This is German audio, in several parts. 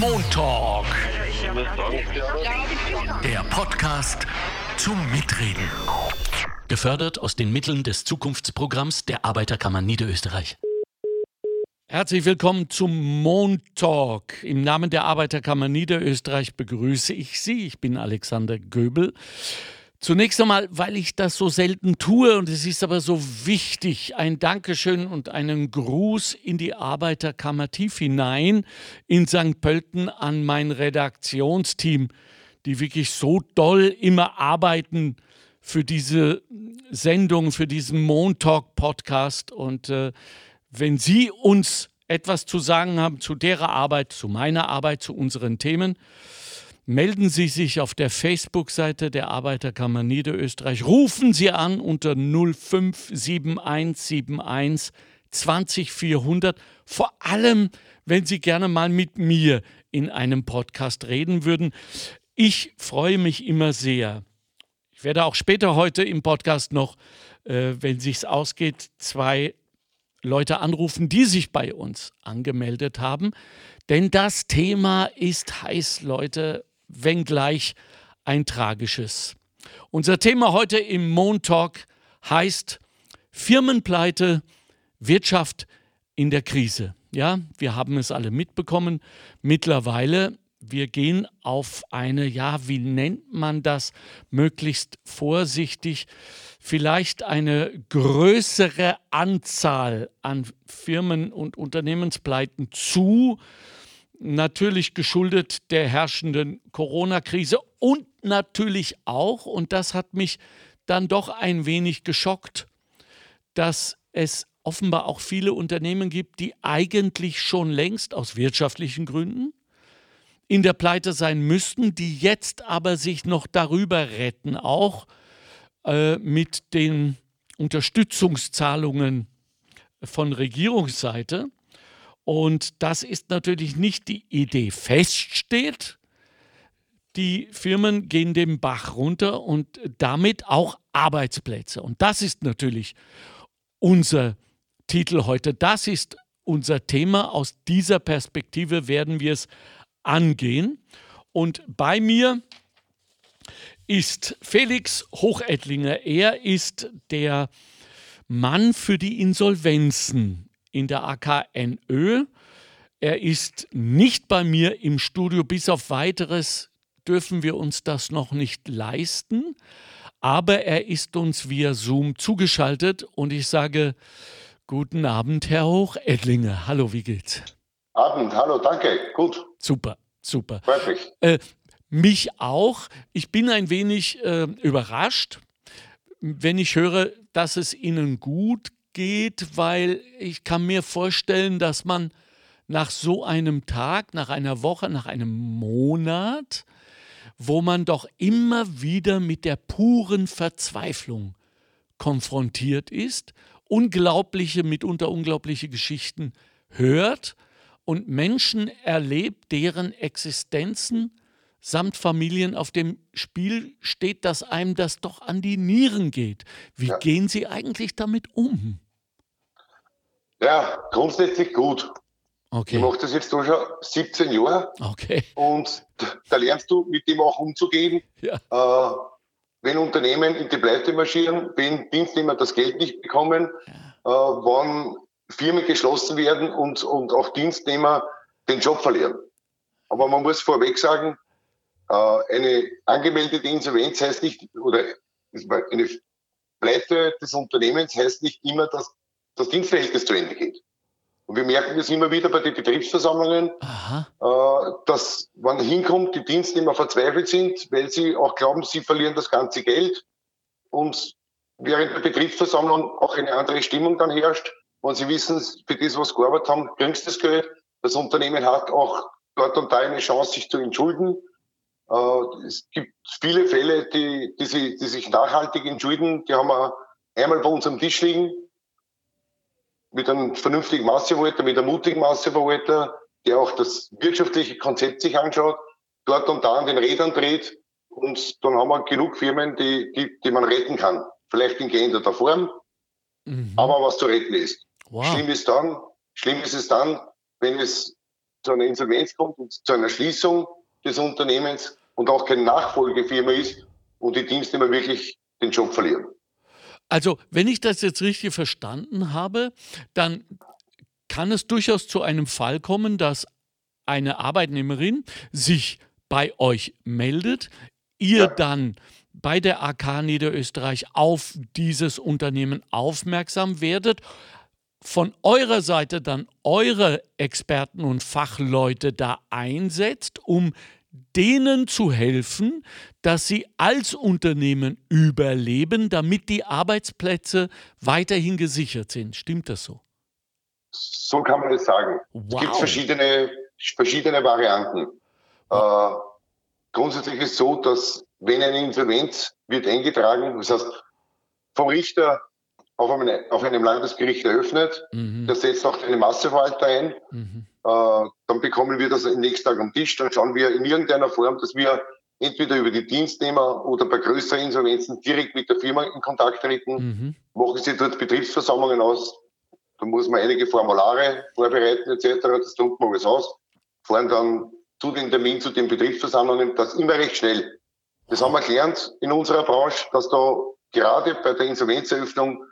Montalk. Der Podcast zum Mitreden. Gefördert aus den Mitteln des Zukunftsprogramms der Arbeiterkammer Niederösterreich. Herzlich willkommen zum Montalk. Im Namen der Arbeiterkammer Niederösterreich begrüße ich Sie. Ich bin Alexander Göbel. Zunächst einmal, weil ich das so selten tue und es ist aber so wichtig, ein Dankeschön und einen Gruß in die Arbeiterkammer tief hinein in St. Pölten an mein Redaktionsteam, die wirklich so doll immer arbeiten für diese Sendung, für diesen Montalk-Podcast. Und äh, wenn Sie uns etwas zu sagen haben zu derer Arbeit, zu meiner Arbeit, zu unseren Themen, melden Sie sich auf der Facebook-Seite der Arbeiterkammer Niederösterreich. Rufen Sie an unter 057171 20400. Vor allem, wenn Sie gerne mal mit mir in einem Podcast reden würden. Ich freue mich immer sehr. Ich werde auch später heute im Podcast noch, äh, wenn sich's ausgeht, zwei Leute anrufen, die sich bei uns angemeldet haben. Denn das Thema ist heiß, Leute wenngleich ein tragisches. Unser Thema heute im Montalk heißt Firmenpleite, Wirtschaft in der Krise. Ja, wir haben es alle mitbekommen. Mittlerweile, wir gehen auf eine, ja, wie nennt man das, möglichst vorsichtig, vielleicht eine größere Anzahl an Firmen- und Unternehmenspleiten zu natürlich geschuldet der herrschenden Corona-Krise und natürlich auch, und das hat mich dann doch ein wenig geschockt, dass es offenbar auch viele Unternehmen gibt, die eigentlich schon längst aus wirtschaftlichen Gründen in der Pleite sein müssten, die jetzt aber sich noch darüber retten, auch äh, mit den Unterstützungszahlungen von Regierungsseite. Und das ist natürlich nicht die Idee. Feststeht, die Firmen gehen den Bach runter und damit auch Arbeitsplätze. Und das ist natürlich unser Titel heute. Das ist unser Thema. Aus dieser Perspektive werden wir es angehen. Und bei mir ist Felix Hochettlinger. Er ist der Mann für die Insolvenzen in der AKNÖ. Er ist nicht bei mir im Studio. Bis auf weiteres dürfen wir uns das noch nicht leisten. Aber er ist uns via Zoom zugeschaltet und ich sage guten Abend, Herr Hochedlinger. Hallo, wie geht's? Abend, hallo, danke, gut. Super, super. Freut mich. Äh, mich auch. Ich bin ein wenig äh, überrascht, wenn ich höre, dass es Ihnen gut geht, weil ich kann mir vorstellen, dass man nach so einem Tag, nach einer Woche, nach einem Monat, wo man doch immer wieder mit der puren Verzweiflung konfrontiert ist, unglaubliche, mitunter unglaubliche Geschichten hört und Menschen erlebt, deren Existenzen samt Familien auf dem Spiel steht, dass einem das doch an die Nieren geht. Wie ja. gehen Sie eigentlich damit um? Ja, grundsätzlich gut. Okay. Ich mache das jetzt schon 17 Jahre. Okay. Und da lernst du mit dem auch umzugehen. Ja. Äh, wenn Unternehmen in die Pleite marschieren, wenn Dienstnehmer das Geld nicht bekommen, ja. äh, wann Firmen geschlossen werden und, und auch Dienstnehmer den Job verlieren. Aber man muss vorweg sagen, äh, eine angemeldete Insolvenz heißt nicht, oder eine Pleite des Unternehmens heißt nicht immer, dass das Dienstverhältnis zu Ende geht. Und wir merken das immer wieder bei den Betriebsversammlungen, äh, dass man hinkommt, die Dienstnehmer verzweifelt sind, weil sie auch glauben, sie verlieren das ganze Geld. Und während der Betriebsversammlung auch eine andere Stimmung dann herrscht. wenn sie wissen, für das, was sie gearbeitet haben, kriegst du das Geld. Das Unternehmen hat auch dort und da eine Chance, sich zu entschulden. Äh, es gibt viele Fälle, die, die, sie, die sich nachhaltig entschulden. Die haben wir einmal bei uns am Tisch liegen mit einem vernünftigen Masseverwalter, mit einem mutigen Masseverwalter, der auch das wirtschaftliche Konzept sich anschaut, dort und da an den Rädern dreht. Und dann haben wir genug Firmen, die, die, die man retten kann. Vielleicht in geänderter Form, mhm. aber was zu retten ist. Wow. Schlimm ist dann, schlimm ist es dann, wenn es zu einer Insolvenz kommt und zu einer Schließung des Unternehmens und auch keine Nachfolgefirma ist und die Dienstnehmer wirklich den Job verlieren. Also, wenn ich das jetzt richtig verstanden habe, dann kann es durchaus zu einem Fall kommen, dass eine Arbeitnehmerin sich bei euch meldet, ihr dann bei der AK Niederösterreich auf dieses Unternehmen aufmerksam werdet, von eurer Seite dann eure Experten und Fachleute da einsetzt, um denen zu helfen, dass sie als Unternehmen überleben, damit die Arbeitsplätze weiterhin gesichert sind. Stimmt das so? So kann man es sagen. Wow. Es gibt verschiedene, verschiedene Varianten. Äh, grundsätzlich ist es so, dass wenn eine Insolvenz wird eingetragen, das heißt vom Richter auf, eine, auf einem Landesgericht eröffnet, mhm. der setzt auch eine Masseverwalter ein, mhm. Äh, dann bekommen wir das nächsten Tag am Tisch, dann schauen wir in irgendeiner Form, dass wir entweder über die Dienstnehmer oder bei größeren Insolvenzen direkt mit der Firma in Kontakt treten, mhm. machen sie dort Betriebsversammlungen aus, da muss man einige Formulare vorbereiten etc., das tut man alles aus, fahren dann zu den Termin, zu den Betriebsversammlungen, das immer recht schnell. Das haben wir gelernt in unserer Branche, dass da gerade bei der Insolvenzeröffnung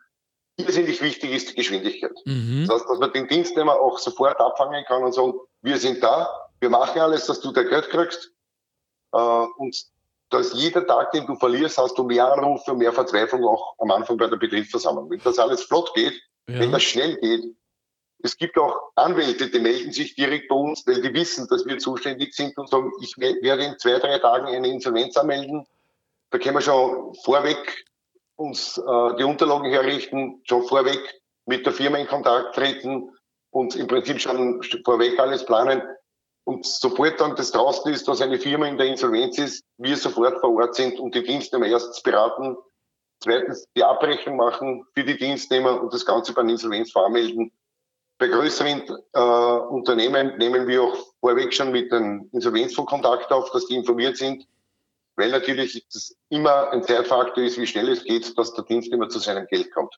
irrsinnig wichtig ist die Geschwindigkeit. Mhm. Das heißt, dass man den Dienstnehmer auch sofort abfangen kann und sagen, wir sind da, wir machen alles, dass du dein Geld kriegst. Äh, und dass jeder Tag, den du verlierst, hast du mehr Anrufe und mehr Verzweiflung auch am Anfang bei der Betriebsversammlung. Wenn das alles flott geht, ja. wenn das schnell geht, es gibt auch Anwälte, die melden sich direkt bei uns, weil die wissen, dass wir zuständig sind und sagen, ich werde in zwei, drei Tagen eine Insolvenz anmelden. Da können wir schon vorweg uns äh, die Unterlagen herrichten, schon vorweg mit der Firma in Kontakt treten und im Prinzip schon vorweg alles planen. Und sobald dann das draußen ist, dass eine Firma in der Insolvenz ist, wir sofort vor Ort sind und die Dienstnehmer erstens beraten, zweitens die Abrechnung machen für die Dienstnehmer und das Ganze beim Insolvenzfonds melden. Bei größeren äh, Unternehmen nehmen wir auch vorweg schon mit dem Insolvenzfonds Kontakt auf, dass die informiert sind weil natürlich das immer ein Zeitfaktor ist, wie schnell es geht, dass der Dienst immer zu seinem Geld kommt.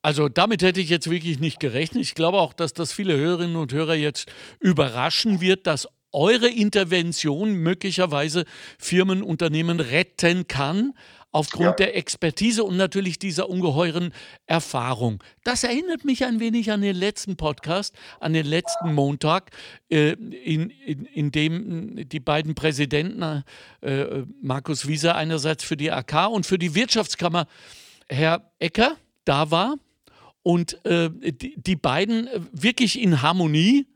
Also damit hätte ich jetzt wirklich nicht gerechnet. Ich glaube auch, dass das viele Hörerinnen und Hörer jetzt überraschen wird, dass eure Intervention möglicherweise Firmen, Unternehmen retten kann aufgrund ja. der Expertise und natürlich dieser ungeheuren Erfahrung. Das erinnert mich ein wenig an den letzten Podcast, an den letzten Montag, äh, in, in, in, dem die beiden Präsidenten, äh, Markus Wieser einerseits für die AK und für die Wirtschaftskammer, Herr Ecker, da war und äh, die, die beiden wirklich in Harmonie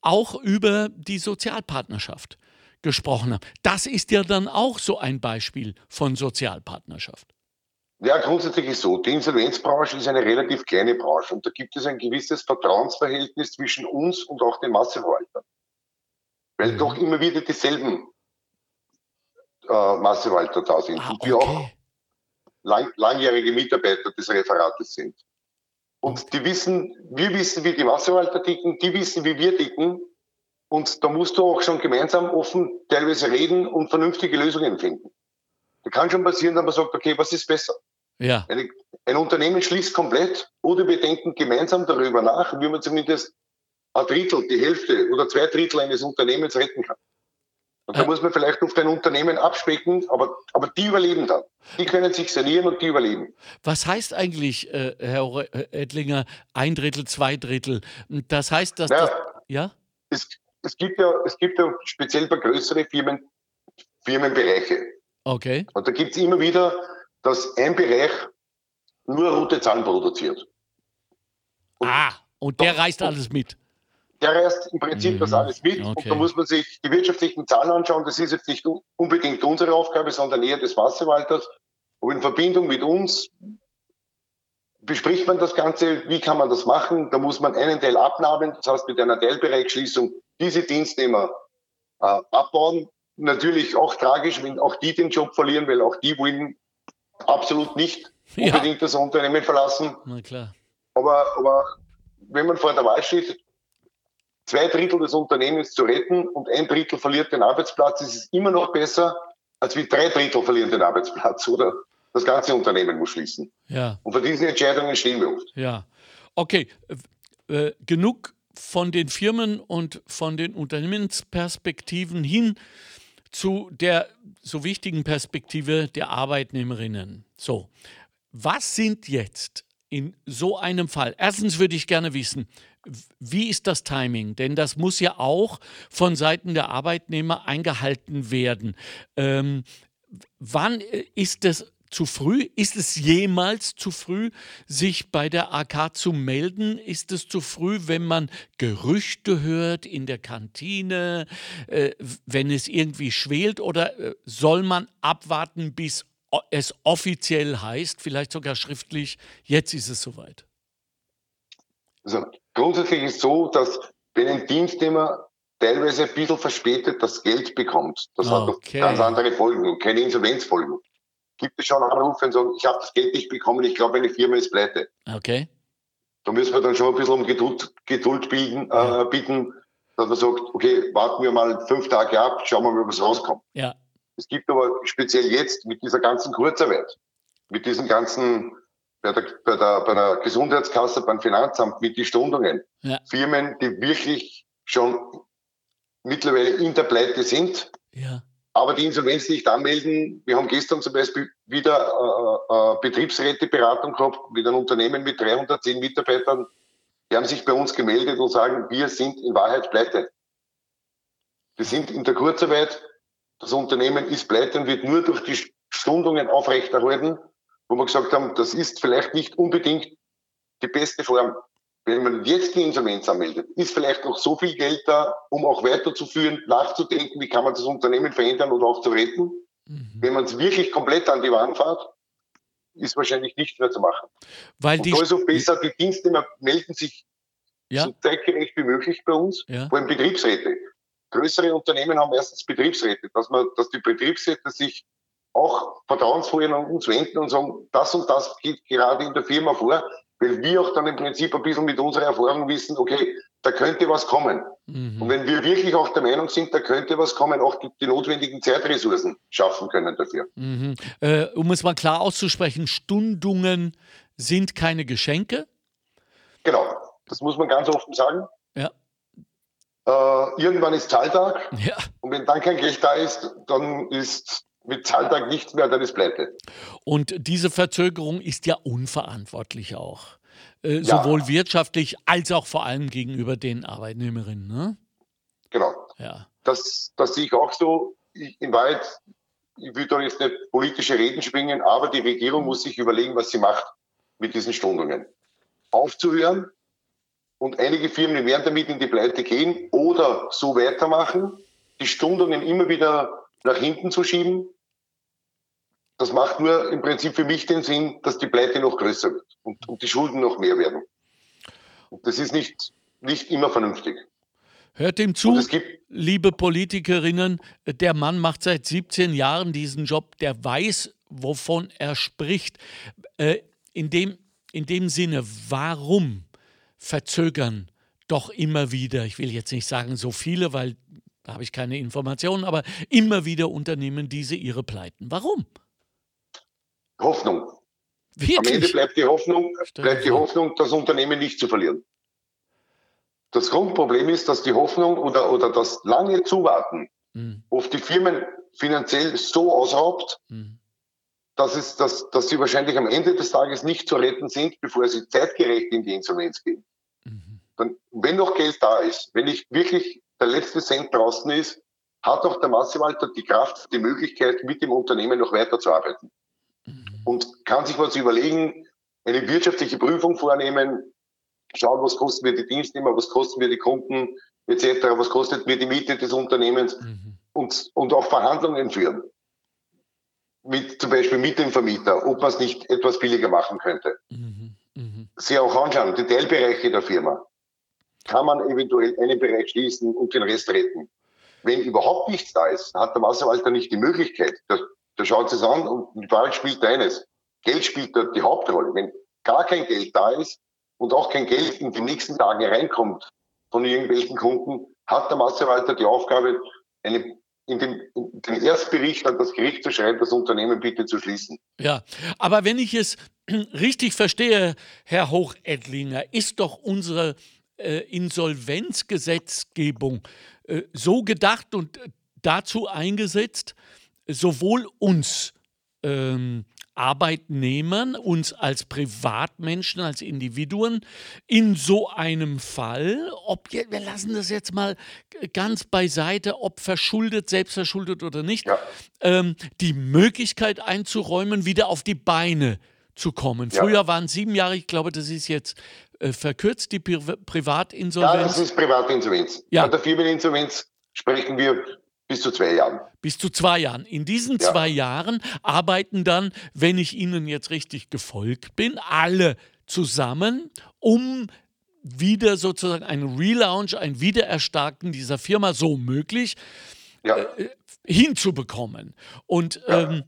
auch über die Sozialpartnerschaft gesprochen haben. Das ist ja dann auch so ein Beispiel von Sozialpartnerschaft. Ja, grundsätzlich ist so. Die Insolvenzbranche ist eine relativ kleine Branche und da gibt es ein gewisses Vertrauensverhältnis zwischen uns und auch den Masseverwaltern. Weil mhm. doch immer wieder dieselben äh, Masseverwalter da sind ah, und wir okay. auch lang, langjährige Mitarbeiter des Referates sind. Und die wissen, wir wissen, wie die Masseverwalter ticken, die wissen, wie wir ticken und da musst du auch schon gemeinsam offen teilweise reden und vernünftige Lösungen finden. Da kann schon passieren, dass man sagt, okay, was ist besser? Ja. Eine, ein Unternehmen schließt komplett oder wir denken gemeinsam darüber nach, wie man zumindest ein Drittel, die Hälfte oder zwei Drittel eines Unternehmens retten kann. Und da äh. muss man vielleicht auf ein Unternehmen abspecken, aber, aber die überleben dann. Die können sich sanieren und die überleben. Was heißt eigentlich, äh, Herr Edlinger, ein Drittel, zwei Drittel? Das heißt, dass. Ja, das, ja? Es, es gibt ja, es gibt ja speziell bei größeren Firmen Firmenbereiche. Okay. Und da gibt es immer wieder, dass ein Bereich nur rote Zahlen produziert. Und ah, und der reißt alles mit. Der reißt im Prinzip mhm. das alles mit. Okay. Und da muss man sich die wirtschaftlichen Zahlen anschauen. Das ist jetzt nicht unbedingt unsere Aufgabe, sondern eher des Wasserwalters. Und in Verbindung mit uns bespricht man das Ganze, wie kann man das machen? Da muss man einen Teil abnahmen, das heißt mit einer Teilbereichsschließung diese Dienstnehmer äh, abbauen. Natürlich auch tragisch, wenn auch die den Job verlieren, weil auch die wollen absolut nicht ja. unbedingt das Unternehmen verlassen. Na klar. Aber, aber wenn man vor der Wahl steht, zwei Drittel des Unternehmens zu retten und ein Drittel verliert den Arbeitsplatz, ist es immer noch besser, als wie drei Drittel verlieren den Arbeitsplatz oder das ganze Unternehmen muss schließen. Ja. Und vor diesen Entscheidungen stehen wir oft. Ja. Okay, äh, genug von den Firmen und von den Unternehmensperspektiven hin zu der so wichtigen Perspektive der Arbeitnehmerinnen. So, was sind jetzt in so einem Fall? Erstens würde ich gerne wissen, wie ist das Timing? Denn das muss ja auch von Seiten der Arbeitnehmer eingehalten werden. Ähm, wann äh, ist es zu früh? Ist es jemals zu früh, sich bei der AK zu melden? Ist es zu früh, wenn man Gerüchte hört in der Kantine, äh, wenn es irgendwie schwelt? Oder äh, soll man abwarten, bis es offiziell heißt, vielleicht sogar schriftlich, jetzt ist es soweit? Also grundsätzlich ist es so, dass wenn ein Dienstnehmer teilweise ein bisschen verspätet das Geld bekommt, das okay. hat ganz andere Folgen und keine Insolvenzfolgen gibt es schon Anrufe und sagen, ich habe das Geld nicht bekommen, ich glaube, meine Firma ist pleite. Okay. Da müssen wir dann schon ein bisschen um Geduld, Geduld bilden, äh, bitten, dass man sagt, okay, warten wir mal fünf Tage ab, schauen wir mal, was rauskommt. Ja. Es gibt aber speziell jetzt mit dieser ganzen Kurzarbeit, mit diesen ganzen, bei der, bei der, bei der Gesundheitskasse, beim Finanzamt, mit den Stundungen, ja. Firmen, die wirklich schon mittlerweile in der Pleite sind. Ja aber die Insolvenz nicht anmelden. Wir haben gestern zum Beispiel wieder äh, äh, Betriebsräteberatung gehabt mit einem Unternehmen mit 310 Mitarbeitern. Die haben sich bei uns gemeldet und sagen, wir sind in Wahrheit pleite. Wir sind in der Kurzarbeit. Das Unternehmen ist pleite und wird nur durch die Stundungen aufrechterhalten, wo wir gesagt haben, das ist vielleicht nicht unbedingt die beste Form wenn man jetzt die Insolvenz anmeldet, ist vielleicht noch so viel Geld da, um auch weiterzuführen, nachzudenken, wie kann man das Unternehmen verändern oder auch zu retten. Mhm. Wenn man es wirklich komplett an die Wand fährt, ist wahrscheinlich nichts mehr zu machen. Weil Und die auch besser, die Dienstnehmer melden sich ja. so zeitgerecht wie möglich bei uns, ja. vor allem Betriebsräte. Größere Unternehmen haben erstens Betriebsräte, dass man, dass die Betriebsräte sich auch vertrauensvoll an uns wenden und sagen, das und das geht gerade in der Firma vor, weil wir auch dann im Prinzip ein bisschen mit unserer Erfahrung wissen, okay, da könnte was kommen. Mhm. Und wenn wir wirklich auch der Meinung sind, da könnte was kommen, auch die, die notwendigen Zeitressourcen schaffen können dafür. Mhm. Äh, um es mal klar auszusprechen, Stundungen sind keine Geschenke? Genau, das muss man ganz offen sagen. Ja. Äh, irgendwann ist Zahltag. Ja. Und wenn dann kein Geld da ist, dann ist mit Zahltag nichts mehr, dann ist pleite. Und diese Verzögerung ist ja unverantwortlich auch. Äh, ja. Sowohl wirtschaftlich als auch vor allem gegenüber den Arbeitnehmerinnen. Ne? Genau. Ja. Das, das sehe ich auch so. Ich, in Wahrheit, ich will da jetzt nicht politische Reden schwingen, aber die Regierung muss sich überlegen, was sie macht mit diesen Stundungen. Aufzuhören und einige Firmen werden damit in die Pleite gehen oder so weitermachen, die Stundungen immer wieder nach hinten zu schieben das macht nur im Prinzip für mich den Sinn, dass die Pleite noch größer wird und, und die Schulden noch mehr werden. Und das ist nicht, nicht immer vernünftig. Hört ihm zu, liebe Politikerinnen, der Mann macht seit 17 Jahren diesen Job, der weiß, wovon er spricht. Äh, in, dem, in dem Sinne, warum verzögern doch immer wieder, ich will jetzt nicht sagen so viele, weil da habe ich keine Informationen, aber immer wieder Unternehmen diese ihre Pleiten. Warum? Hoffnung. Wirklich? Am Ende bleibt die Hoffnung, bleibt die Hoffnung, das Unternehmen nicht zu verlieren. Das Grundproblem ist, dass die Hoffnung oder, oder das lange Zuwarten mhm. oft die Firmen finanziell so ausraubt, mhm. dass, es, dass, dass sie wahrscheinlich am Ende des Tages nicht zu retten sind, bevor sie zeitgerecht in die Insolvenz gehen. Mhm. Dann, wenn noch Geld da ist, wenn nicht wirklich der letzte Cent draußen ist, hat auch der Massewalter die Kraft, die Möglichkeit, mit dem Unternehmen noch weiterzuarbeiten und kann sich was überlegen, eine wirtschaftliche Prüfung vornehmen, schauen, was kosten mir die Dienstnehmer, was kosten mir die Kunden etc., was kostet mir die Miete des Unternehmens mhm. und, und auch Verhandlungen führen. Mit, zum Beispiel mit dem Vermieter, ob man es nicht etwas billiger machen könnte. Mhm. Mhm. Sie auch anschauen, die Teilbereiche der Firma. Kann man eventuell einen Bereich schließen und den Rest retten? Wenn überhaupt nichts da ist, hat der Wasserwalter nicht die Möglichkeit, das da schaut es an und die Frage spielt eines. Geld spielt dort die Hauptrolle. Wenn gar kein Geld da ist und auch kein Geld in den nächsten Tagen reinkommt von irgendwelchen Kunden, hat der Masseverwalter die Aufgabe, eine in den, in den Erstbericht an das Gericht zu schreiben, das Unternehmen bitte zu schließen. Ja, aber wenn ich es richtig verstehe, Herr Hochedlinger, ist doch unsere äh, Insolvenzgesetzgebung äh, so gedacht und dazu eingesetzt, sowohl uns ähm, Arbeitnehmern, uns als Privatmenschen, als Individuen in so einem Fall, ob wir lassen das jetzt mal ganz beiseite, ob verschuldet, selbstverschuldet oder nicht, ja. ähm, die Möglichkeit einzuräumen, wieder auf die Beine zu kommen. Ja. Früher waren sieben Jahre, ich glaube, das ist jetzt äh, verkürzt, die Pri Privatinsolvenz. Ja, das ist Privatinsolvenz. Ja. Bei der Firmeninsolvenz sprechen wir bis zu zwei Jahren. Bis zu zwei Jahren. In diesen ja. zwei Jahren arbeiten dann, wenn ich Ihnen jetzt richtig gefolgt bin, alle zusammen, um wieder sozusagen ein Relaunch, ein Wiedererstarken dieser Firma so möglich ja. äh, hinzubekommen. Und ja. ähm,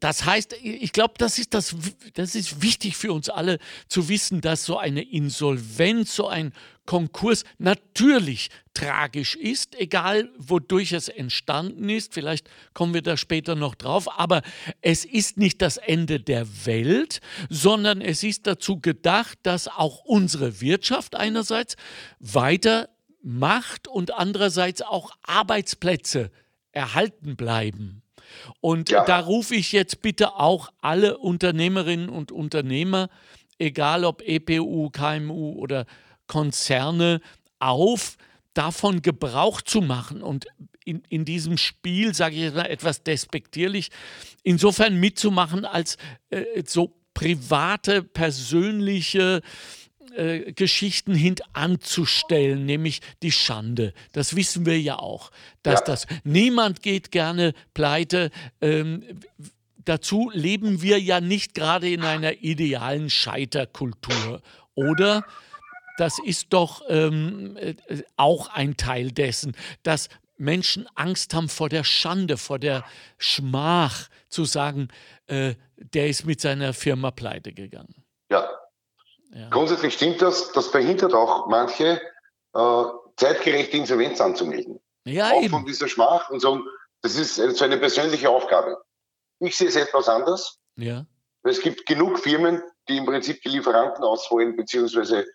das heißt, ich glaube, das ist das, das ist wichtig für uns alle zu wissen, dass so eine Insolvenz, so ein Konkurs natürlich tragisch ist, egal wodurch es entstanden ist. Vielleicht kommen wir da später noch drauf. Aber es ist nicht das Ende der Welt, sondern es ist dazu gedacht, dass auch unsere Wirtschaft einerseits weiter macht und andererseits auch Arbeitsplätze erhalten bleiben. Und ja. da rufe ich jetzt bitte auch alle Unternehmerinnen und Unternehmer, egal ob EPU, KMU oder Konzerne, auf, davon Gebrauch zu machen und in, in diesem Spiel, sage ich jetzt mal etwas despektierlich, insofern mitzumachen, als äh, so private, persönliche äh, Geschichten hintanzustellen, nämlich die Schande. Das wissen wir ja auch, dass ja. das niemand geht gerne pleite. Ähm, dazu leben wir ja nicht gerade in einer idealen Scheiterkultur, oder? Das ist doch ähm, äh, auch ein Teil dessen, dass Menschen Angst haben vor der Schande, vor der Schmach, zu sagen, äh, der ist mit seiner Firma pleite gegangen. Ja, ja. Grundsätzlich stimmt das, das verhindert auch manche, äh, zeitgerechte Insolvenz anzumelden. Ja, auch eben. von dieser Schmach und so. Das ist so eine persönliche Aufgabe. Ich sehe es etwas anders. Ja. Es gibt genug Firmen, die im Prinzip die Lieferanten ausholen, beziehungsweise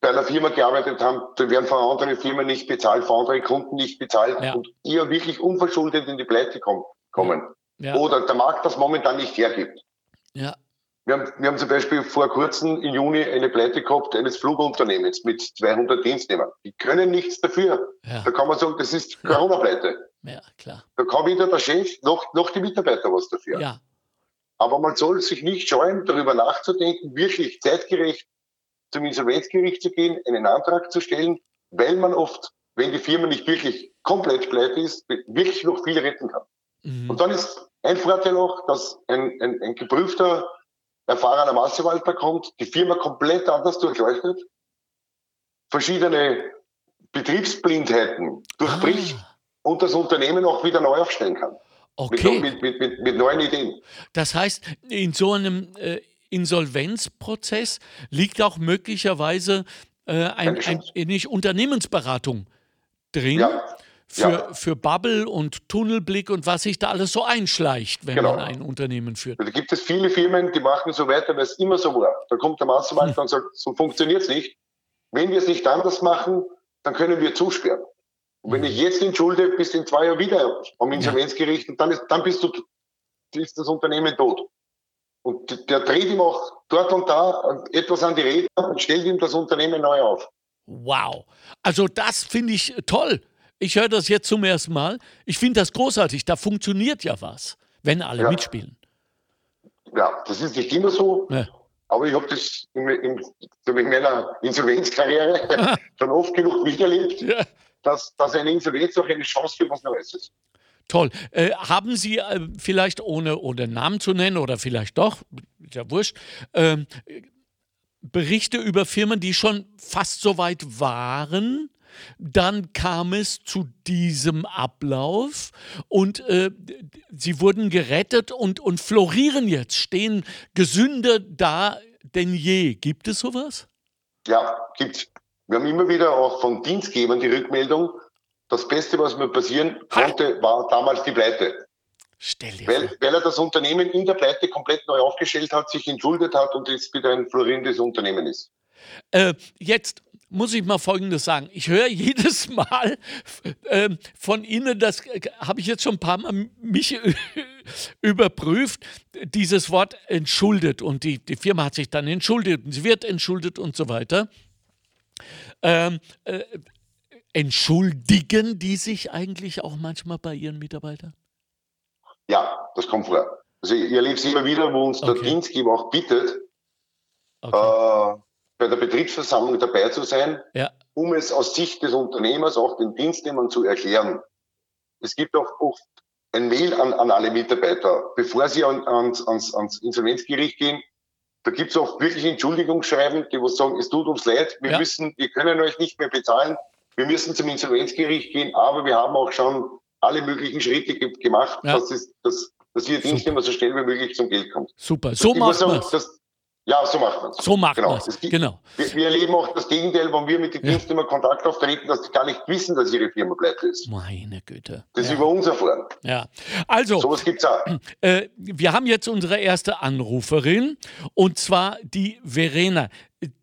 bei einer Firma gearbeitet haben, dann werden von anderen Firmen nicht bezahlt, von anderen Kunden nicht bezahlt ja. und eher wirklich unverschuldet in die Pleite kommen. Ja. Oder der Markt das momentan nicht hergibt. Ja. Wir haben, wir haben zum Beispiel vor kurzem im Juni eine Pleite gehabt eines Flugunternehmens mit 200 Dienstnehmern. Die können nichts dafür. Ja. Da kann man sagen, das ist Corona-Pleite. Ja, klar. Da kann weder der Chef noch, noch die Mitarbeiter was dafür. Ja. Aber man soll sich nicht scheuen, darüber nachzudenken, wirklich zeitgerecht zum Insolvenzgericht zu gehen, einen Antrag zu stellen, weil man oft, wenn die Firma nicht wirklich komplett pleite ist, wirklich noch viel retten kann. Mhm. Und dann ist ein Vorteil auch, dass ein, ein, ein geprüfter erfahrener Massewalter kommt, die Firma komplett anders durchleuchtet, verschiedene Betriebsblindheiten durchbricht ah. und das Unternehmen auch wieder neu aufstellen kann. Okay. Mit, mit, mit, mit neuen Ideen. Das heißt, in so einem äh, Insolvenzprozess liegt auch möglicherweise äh, ein, ein, nicht Unternehmensberatung drin. Ja für, ja. für Bubble und Tunnelblick und was sich da alles so einschleicht, wenn genau. man ein Unternehmen führt. Da gibt es viele Firmen, die machen so weiter, weil es immer so war. Da kommt der Massenmarkt hm. und sagt, so funktioniert es nicht. Wenn wir es nicht anders machen, dann können wir zusperren. Und wenn hm. ich jetzt entschulde, bist du in zwei Jahren wieder am Insolvenzgericht und dann, ist, dann bist du, ist das Unternehmen tot. Und der dreht ihm auch dort und da etwas an die Rede und stellt ihm das Unternehmen neu auf. Wow. Also das finde ich toll. Ich höre das jetzt zum ersten Mal. Ich finde das großartig. Da funktioniert ja was, wenn alle ja. mitspielen. Ja, das ist nicht immer so. Ja. Aber ich habe das in, in, in, meiner Insolvenzkarriere schon oft genug miterlebt, ja. dass, dass eine Insolvenz auch eine Chance für was Neues ist. Toll. Äh, haben Sie äh, vielleicht, ohne, ohne Namen zu nennen oder vielleicht doch, ist ja wurscht, äh, Berichte über Firmen, die schon fast so weit waren, dann kam es zu diesem Ablauf und äh, sie wurden gerettet und, und florieren jetzt, stehen gesünder da denn je. Gibt es sowas? Ja, gibt's. Wir haben immer wieder auch von Dienstgebern die Rückmeldung, das Beste, was mir passieren konnte, war damals die Pleite. Stell dir weil, weil er das Unternehmen in der Pleite komplett neu aufgestellt hat, sich entschuldet hat und jetzt wieder ein florierendes Unternehmen ist. Äh, jetzt muss ich mal Folgendes sagen. Ich höre jedes Mal äh, von Ihnen, das äh, habe ich jetzt schon ein paar Mal mich überprüft, dieses Wort entschuldet. Und die, die Firma hat sich dann entschuldet und sie wird entschuldet und so weiter. Ähm, äh, entschuldigen die sich eigentlich auch manchmal bei ihren Mitarbeitern? Ja, das kommt vor. Also ich erlebe es immer wieder, wo uns okay. der Dienstgeber auch bittet, okay. äh, bei der Betriebsversammlung dabei zu sein, ja. um es aus Sicht des Unternehmers auch den Dienstnehmern zu erklären. Es gibt auch oft ein Mail an, an alle Mitarbeiter, bevor sie an, ans, ans, ans Insolvenzgericht gehen. Da gibt es auch wirklich Entschuldigungsschreiben, die wo sagen, es tut uns leid, wir ja. müssen, wir können euch nicht mehr bezahlen, wir müssen zum Insolvenzgericht gehen, aber wir haben auch schon alle möglichen Schritte ge gemacht, ja. dass, es, dass, dass ihr Dienstnehmer so schnell wie möglich zum Geld kommt. Super, so macht man ja, so macht man es. So macht genau. man es. Genau. Wir, wir, erleben auch das Gegenteil, wenn wir mit den ja. Dienstnehmern Kontakt auftreten, dass sie gar nicht wissen, dass ihre Firma pleite ist. Meine Güte. Das ja. ist über uns erfahren. Ja. Also. Sowas gibt es auch. Äh, wir haben jetzt unsere erste Anruferin und zwar die Verena.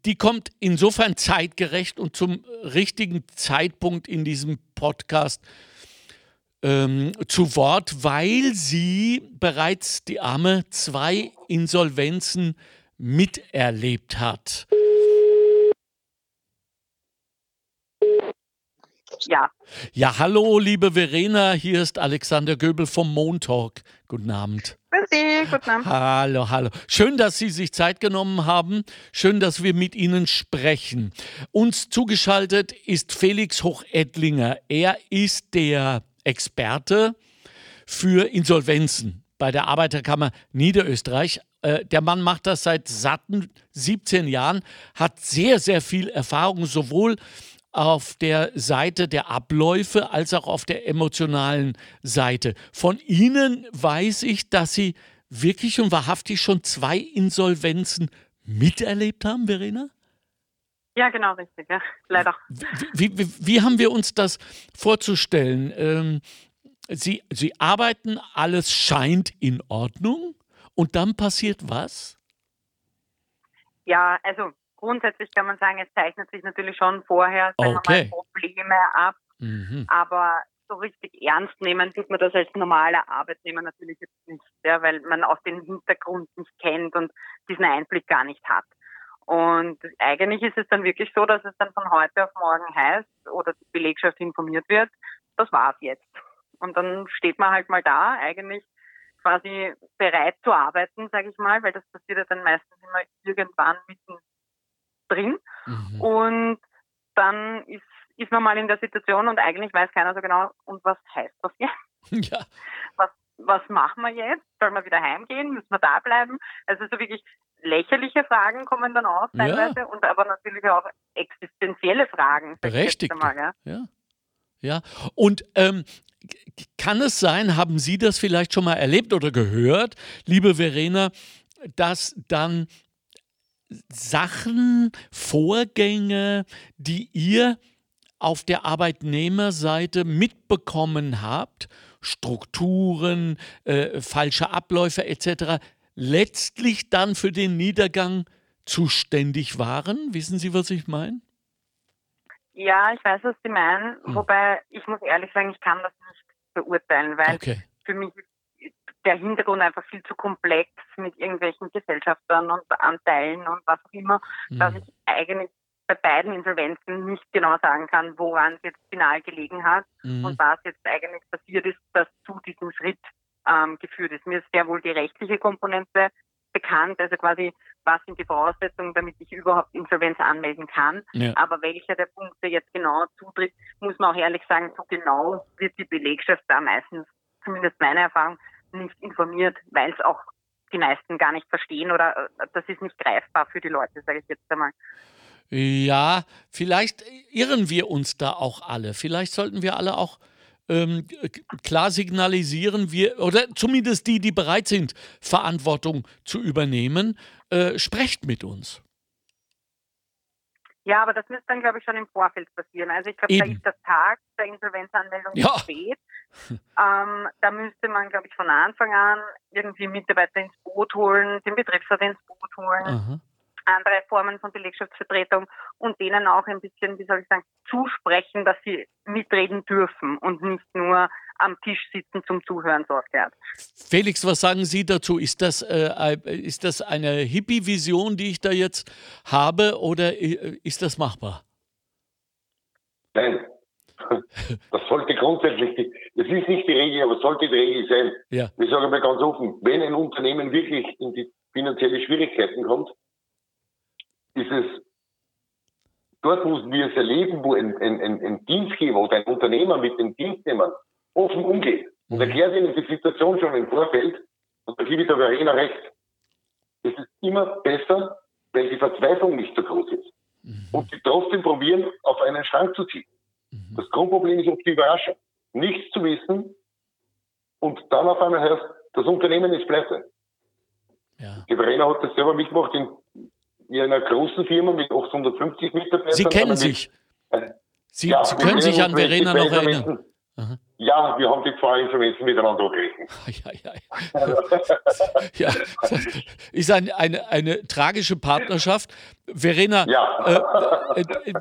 Die kommt insofern zeitgerecht und zum richtigen Zeitpunkt in diesem Podcast ähm, zu Wort, weil sie bereits die Arme zwei Insolvenzen miterlebt hat. Ja. Ja, hallo, liebe Verena, hier ist Alexander Göbel vom Montalk. Guten Abend. Grüß Sie, guten Abend. Hallo, hallo. Schön, dass Sie sich Zeit genommen haben. Schön, dass wir mit Ihnen sprechen. Uns zugeschaltet ist Felix Hochedlinger. Er ist der Experte für Insolvenzen bei der Arbeiterkammer Niederösterreich. Äh, der Mann macht das seit satten 17 Jahren, hat sehr, sehr viel Erfahrung, sowohl auf der Seite der Abläufe als auch auf der emotionalen Seite. Von Ihnen weiß ich, dass Sie wirklich und wahrhaftig schon zwei Insolvenzen miterlebt haben, Verena? Ja, genau, richtig, ja. leider. Wie, wie, wie, haben wir uns das vorzustellen? Ähm, Sie, Sie arbeiten, alles scheint in Ordnung. Und dann passiert was? Ja, also grundsätzlich kann man sagen, es zeichnet sich natürlich schon vorher okay. Probleme ab. Mhm. Aber so richtig ernst nehmen tut man das als normaler Arbeitnehmer natürlich jetzt nicht, ja, weil man auch den Hintergrund nicht kennt und diesen Einblick gar nicht hat. Und eigentlich ist es dann wirklich so, dass es dann von heute auf morgen heißt oder die Belegschaft informiert wird, das war's jetzt. Und dann steht man halt mal da, eigentlich quasi bereit zu arbeiten, sage ich mal, weil das passiert ja dann meistens immer irgendwann mitten drin. Mhm. Und dann ist, ist man mal in der Situation und eigentlich weiß keiner so genau, und was heißt das jetzt? Ja. Was, was machen wir jetzt? Sollen wir wieder heimgehen? Müssen wir da bleiben? Also so wirklich lächerliche Fragen kommen dann auf teilweise ja. und aber natürlich auch existenzielle Fragen. Berechtigt. Ja. ja. Ja, und ähm, kann es sein, haben Sie das vielleicht schon mal erlebt oder gehört, liebe Verena, dass dann Sachen, Vorgänge, die ihr auf der Arbeitnehmerseite mitbekommen habt, Strukturen, äh, falsche Abläufe etc., letztlich dann für den Niedergang zuständig waren? Wissen Sie, was ich meine? Ja, ich weiß, was Sie meinen. Hm. Wobei, ich muss ehrlich sagen, ich kann das nicht beurteilen, weil okay. für mich ist der Hintergrund einfach viel zu komplex mit irgendwelchen Gesellschaftern und Anteilen und was auch immer, hm. dass ich eigentlich bei beiden Insolvenzen nicht genau sagen kann, woran es jetzt final gelegen hat mhm. und was jetzt eigentlich passiert ist, dass zu diesem Schritt ähm, geführt ist. Mir ist sehr wohl die rechtliche Komponente bekannt, also quasi, was sind die Voraussetzungen, damit ich überhaupt Insolvenz anmelden kann. Ja. Aber welcher der Punkte jetzt genau zutritt, muss man auch ehrlich sagen, so genau wird die Belegschaft da meistens, zumindest meine Erfahrung, nicht informiert, weil es auch die meisten gar nicht verstehen oder äh, das ist nicht greifbar für die Leute, sage ich jetzt einmal. Ja, vielleicht irren wir uns da auch alle. Vielleicht sollten wir alle auch ähm, klar signalisieren, wir, oder zumindest die, die bereit sind, Verantwortung zu übernehmen, äh, sprecht mit uns. Ja, aber das müsste dann, glaube ich, schon im Vorfeld passieren. Also ich glaube, da ist der Tag der Insolvenzanmeldung ja. spät. ähm, da müsste man, glaube ich, von Anfang an irgendwie Mitarbeiter ins Boot holen, den Betriebsrat ins Boot holen. Aha. andere Formen von Belegschaftsvertretung und denen auch ein bisschen, wie soll ich sagen, zusprechen, dass sie mitreden dürfen und nicht nur am Tisch sitzen zum Zuhören so auf Felix, was sagen Sie dazu? Ist das, äh, ist das eine Hippie-Vision, die ich da jetzt habe oder äh, ist das machbar? Nein. Das sollte grundsätzlich, das ist nicht die Regel, aber sollte die Regel sein. Ja. Ich sage mal ganz offen, wenn ein Unternehmen wirklich in die finanzielle Schwierigkeiten kommt, ist es dort, wo wir es erleben, wo ein, ein, ein, ein Dienstgeber oder ein Unternehmer mit den Dienstnehmern offen umgeht und mhm. erklärt ihnen die Situation schon im Vorfeld, und da gebe ich der Verena recht, es ist immer besser, wenn die Verzweiflung nicht so groß ist mhm. und sie trotzdem probieren, auf einen Schrank zu ziehen. Mhm. Das Grundproblem ist oft die Überraschung. Nichts zu wissen und dann auf einmal heißt, das Unternehmen ist pleite. Ja. Die Verena hat das selber mitgemacht in, in einer großen Firma mit 850 Mitarbeitern. Sie kennen sich. Sie, ja, Sie können sich an Verena noch erinnern. Ja, wir haben die zwei Insolvenzen miteinander gerechnet. Ja, ja. ja, ist ein, eine, eine tragische Partnerschaft. Verena, ja. Äh, äh,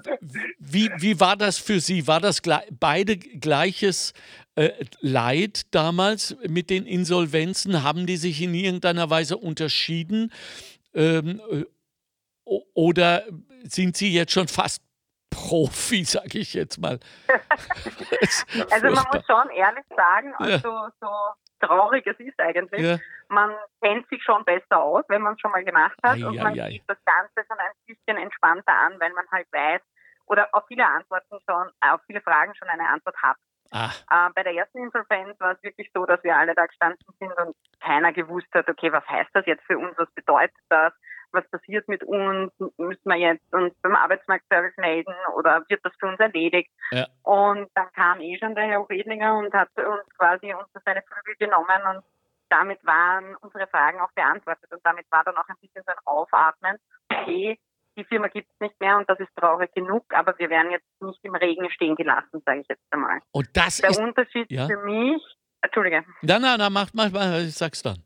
wie, wie war das für Sie? War das beide gleiches äh, Leid damals mit den Insolvenzen? Haben die sich in irgendeiner Weise unterschieden? Ähm, äh, oder sind Sie jetzt schon fast Profi, sage ich jetzt mal. also man muss schon ehrlich sagen, also ja. so traurig es ist eigentlich, ja. man kennt sich schon besser aus, wenn man es schon mal gemacht hat ei, und man ei, sieht das Ganze schon ein bisschen entspannter an, weil man halt weiß oder auf viele Antworten schon, auf viele Fragen schon eine Antwort hat. Äh, bei der ersten Insolvenz war es wirklich so, dass wir alle da gestanden sind und keiner gewusst hat, okay, was heißt das jetzt für uns, was bedeutet das? Was passiert mit uns, müssen wir jetzt uns beim Arbeitsmarktservice melden oder wird das für uns erledigt? Ja. Und dann kam eh schon der Herr Redlinger und hat uns quasi unter seine Flügel genommen und damit waren unsere Fragen auch beantwortet und damit war dann auch ein bisschen so ein Aufatmen. Okay, die Firma gibt es nicht mehr und das ist traurig genug, aber wir werden jetzt nicht im Regen stehen gelassen, sage ich jetzt einmal. Und das der ist, Unterschied ja? für mich, Entschuldige. Nein, nein, nein, mach, mach, mach, ich sag's dann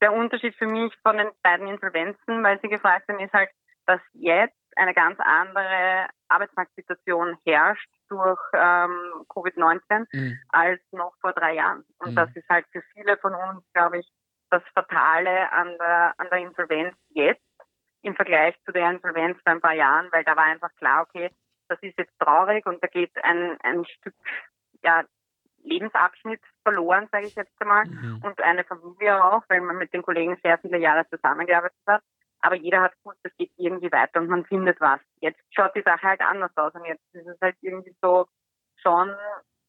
der Unterschied für mich von den beiden Insolvenzen, weil Sie gefragt haben, ist halt, dass jetzt eine ganz andere Arbeitsmarktsituation herrscht durch ähm, Covid-19 mhm. als noch vor drei Jahren. Und mhm. das ist halt für viele von uns, glaube ich, das Fatale an der, an der Insolvenz jetzt im Vergleich zu der Insolvenz vor ein paar Jahren, weil da war einfach klar, okay, das ist jetzt traurig und da geht ein, ein Stück ja, Lebensabschnitt verloren, sage ich jetzt einmal, mhm. und eine Familie auch, weil man mit den Kollegen sehr viele Jahre zusammengearbeitet hat. Aber jeder hat gewusst, es geht irgendwie weiter und man findet was. Jetzt schaut die Sache halt anders aus und jetzt ist es halt irgendwie so schon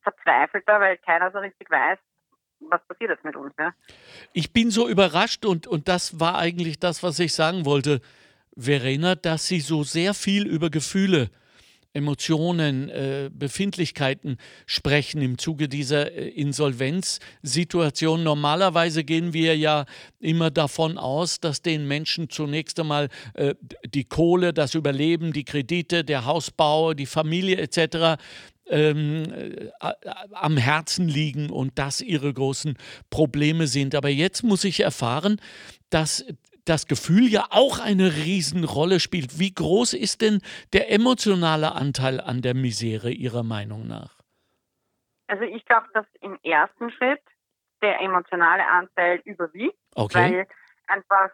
verzweifelter, weil keiner so richtig weiß, was passiert jetzt mit uns. Ja? Ich bin so überrascht und, und das war eigentlich das, was ich sagen wollte, Verena, dass Sie so sehr viel über Gefühle äh, Emotionen, äh, Befindlichkeiten sprechen im Zuge dieser äh, Insolvenzsituation. Normalerweise gehen wir ja immer davon aus, dass den Menschen zunächst einmal äh, die Kohle, das Überleben, die Kredite, der Hausbau, die Familie etc. Ähm, äh, am Herzen liegen und das ihre großen Probleme sind. Aber jetzt muss ich erfahren, dass das Gefühl ja auch eine Riesenrolle spielt. Wie groß ist denn der emotionale Anteil an der Misere Ihrer Meinung nach? Also ich glaube, dass im ersten Schritt der emotionale Anteil überwiegt, okay. weil einfach,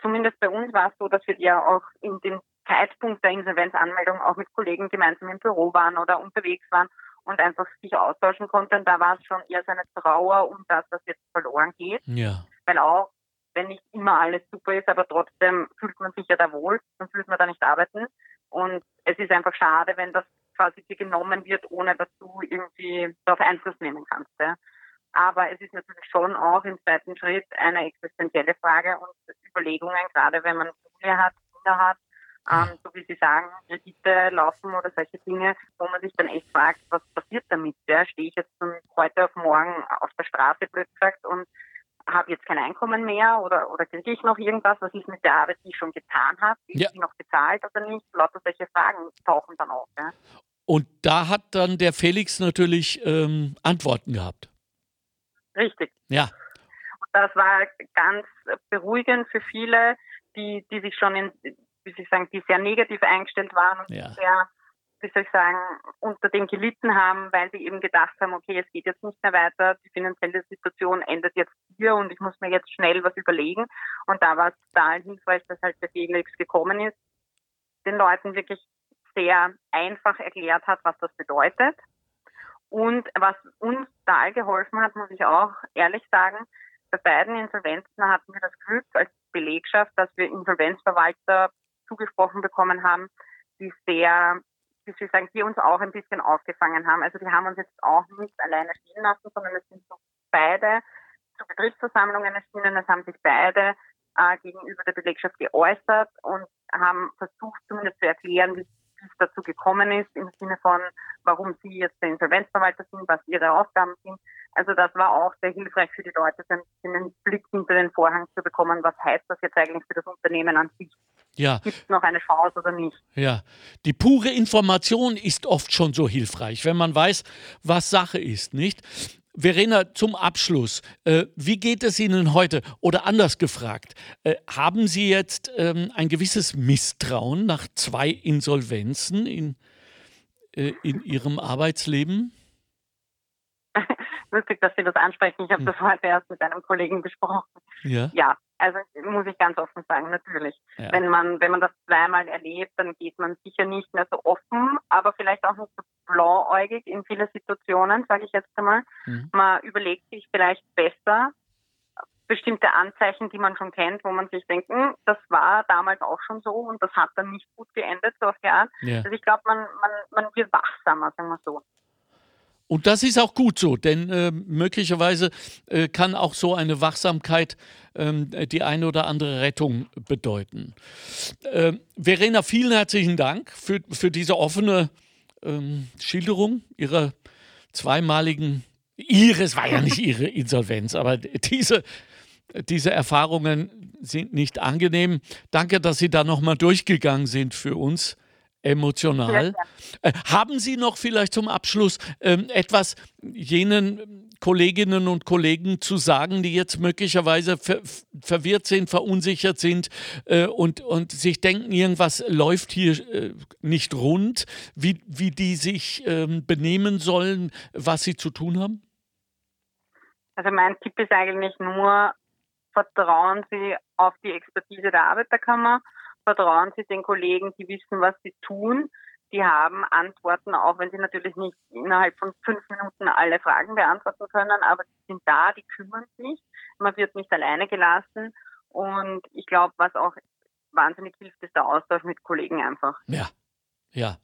zumindest bei uns war es so, dass wir ja auch in dem Zeitpunkt der Insolvenzanmeldung auch mit Kollegen gemeinsam im Büro waren oder unterwegs waren und einfach sich austauschen konnten. Da war es schon eher so eine Trauer um das, was jetzt verloren geht. Ja. Weil auch wenn nicht immer alles super ist, aber trotzdem fühlt man sich ja da wohl, dann fühlt man da nicht arbeiten. Und es ist einfach schade, wenn das quasi dir genommen wird, ohne dass du irgendwie darauf Einfluss nehmen kannst. Ja. Aber es ist natürlich schon auch im zweiten Schritt eine existenzielle Frage und Überlegungen, gerade wenn man Familie hat, Kinder hat, ähm, so wie Sie sagen, Kredite laufen oder solche Dinge, wo man sich dann echt fragt, was passiert damit? Ja? Stehe ich jetzt von heute auf morgen auf der Straße blöd gesagt und habe jetzt kein Einkommen mehr oder, oder kriege ich noch irgendwas? Was ist mit der Arbeit, die ich schon getan habe? Ist ja. die noch bezahlt oder nicht? Lauter solche Fragen tauchen dann auf. Ja. Und da hat dann der Felix natürlich ähm, Antworten gehabt. Richtig. Ja. Und das war ganz beruhigend für viele, die, die sich schon in, wie soll ich sagen, die sehr negativ eingestellt waren und ja. sehr, wie soll ich sagen, unter dem gelitten haben, weil sie eben gedacht haben, okay, es geht jetzt nicht mehr weiter, die finanzielle Situation endet jetzt hier und ich muss mir jetzt schnell was überlegen. Und da war es total hilfreich, dass halt der Felix gekommen ist, den Leuten wirklich sehr einfach erklärt hat, was das bedeutet. Und was uns da geholfen hat, muss ich auch ehrlich sagen, bei beiden Insolvenzen hatten wir das Glück als Belegschaft, dass wir Insolvenzverwalter zugesprochen bekommen haben, die sehr, wie soll ich sagen, die uns auch ein bisschen aufgefangen haben. Also die haben uns jetzt auch nicht alleine stehen lassen, sondern es sind so beide zu Betriebsversammlungen erschienen, es haben sich beide äh, gegenüber der Belegschaft geäußert und haben versucht zumindest zu erklären, wie es dazu gekommen ist, im Sinne von, warum sie jetzt der Insolvenzverwalter sind, was ihre Aufgaben sind. Also das war auch sehr hilfreich für die Leute, einen Blick hinter den Vorhang zu bekommen, was heißt das jetzt eigentlich für das Unternehmen an sich. Ja. Gibt es noch eine Chance oder nicht? Ja, die pure Information ist oft schon so hilfreich, wenn man weiß, was Sache ist, nicht? Verena, zum Abschluss, äh, wie geht es Ihnen heute? Oder anders gefragt, äh, haben Sie jetzt ähm, ein gewisses Misstrauen nach zwei Insolvenzen in, äh, in Ihrem Arbeitsleben? Lustig, dass Sie das ansprechen. Ich habe hm. das heute erst mit einem Kollegen besprochen. Ja. ja, also muss ich ganz offen sagen, natürlich. Ja. Wenn man, wenn man das zweimal erlebt, dann geht man sicher nicht mehr so offen, aber vielleicht auch nicht so blauäugig in viele Situationen, sage ich jetzt einmal. Mhm. Man überlegt sich vielleicht besser bestimmte Anzeichen, die man schon kennt, wo man sich denkt, hm, das war damals auch schon so und das hat dann nicht gut geendet, so auf die Art. Ja. Also ich glaube, man, man, man wird wachsamer, sagen wir so. Und das ist auch gut so, denn äh, möglicherweise äh, kann auch so eine Wachsamkeit ähm, die eine oder andere Rettung bedeuten. Äh, Verena, vielen herzlichen Dank für, für diese offene ähm, Schilderung Ihrer zweimaligen, Ihres war ja nicht Ihre Insolvenz, aber diese, diese Erfahrungen sind nicht angenehm. Danke, dass Sie da nochmal durchgegangen sind für uns emotional. Äh, haben Sie noch vielleicht zum Abschluss ähm, etwas jenen Kolleginnen und Kollegen zu sagen, die jetzt möglicherweise ver verwirrt sind, verunsichert sind äh, und, und sich denken, irgendwas läuft hier äh, nicht rund, wie, wie die sich ähm, benehmen sollen, was sie zu tun haben? Also mein Tipp ist eigentlich nur, vertrauen Sie auf die Expertise der Arbeiterkammer vertrauen Sie den Kollegen, die wissen, was sie tun. Die haben Antworten, auch wenn sie natürlich nicht innerhalb von fünf Minuten alle Fragen beantworten können, aber sie sind da, die kümmern sich. Man wird nicht alleine gelassen. Und ich glaube, was auch wahnsinnig hilft, ist der Austausch mit Kollegen einfach. Ja, ja.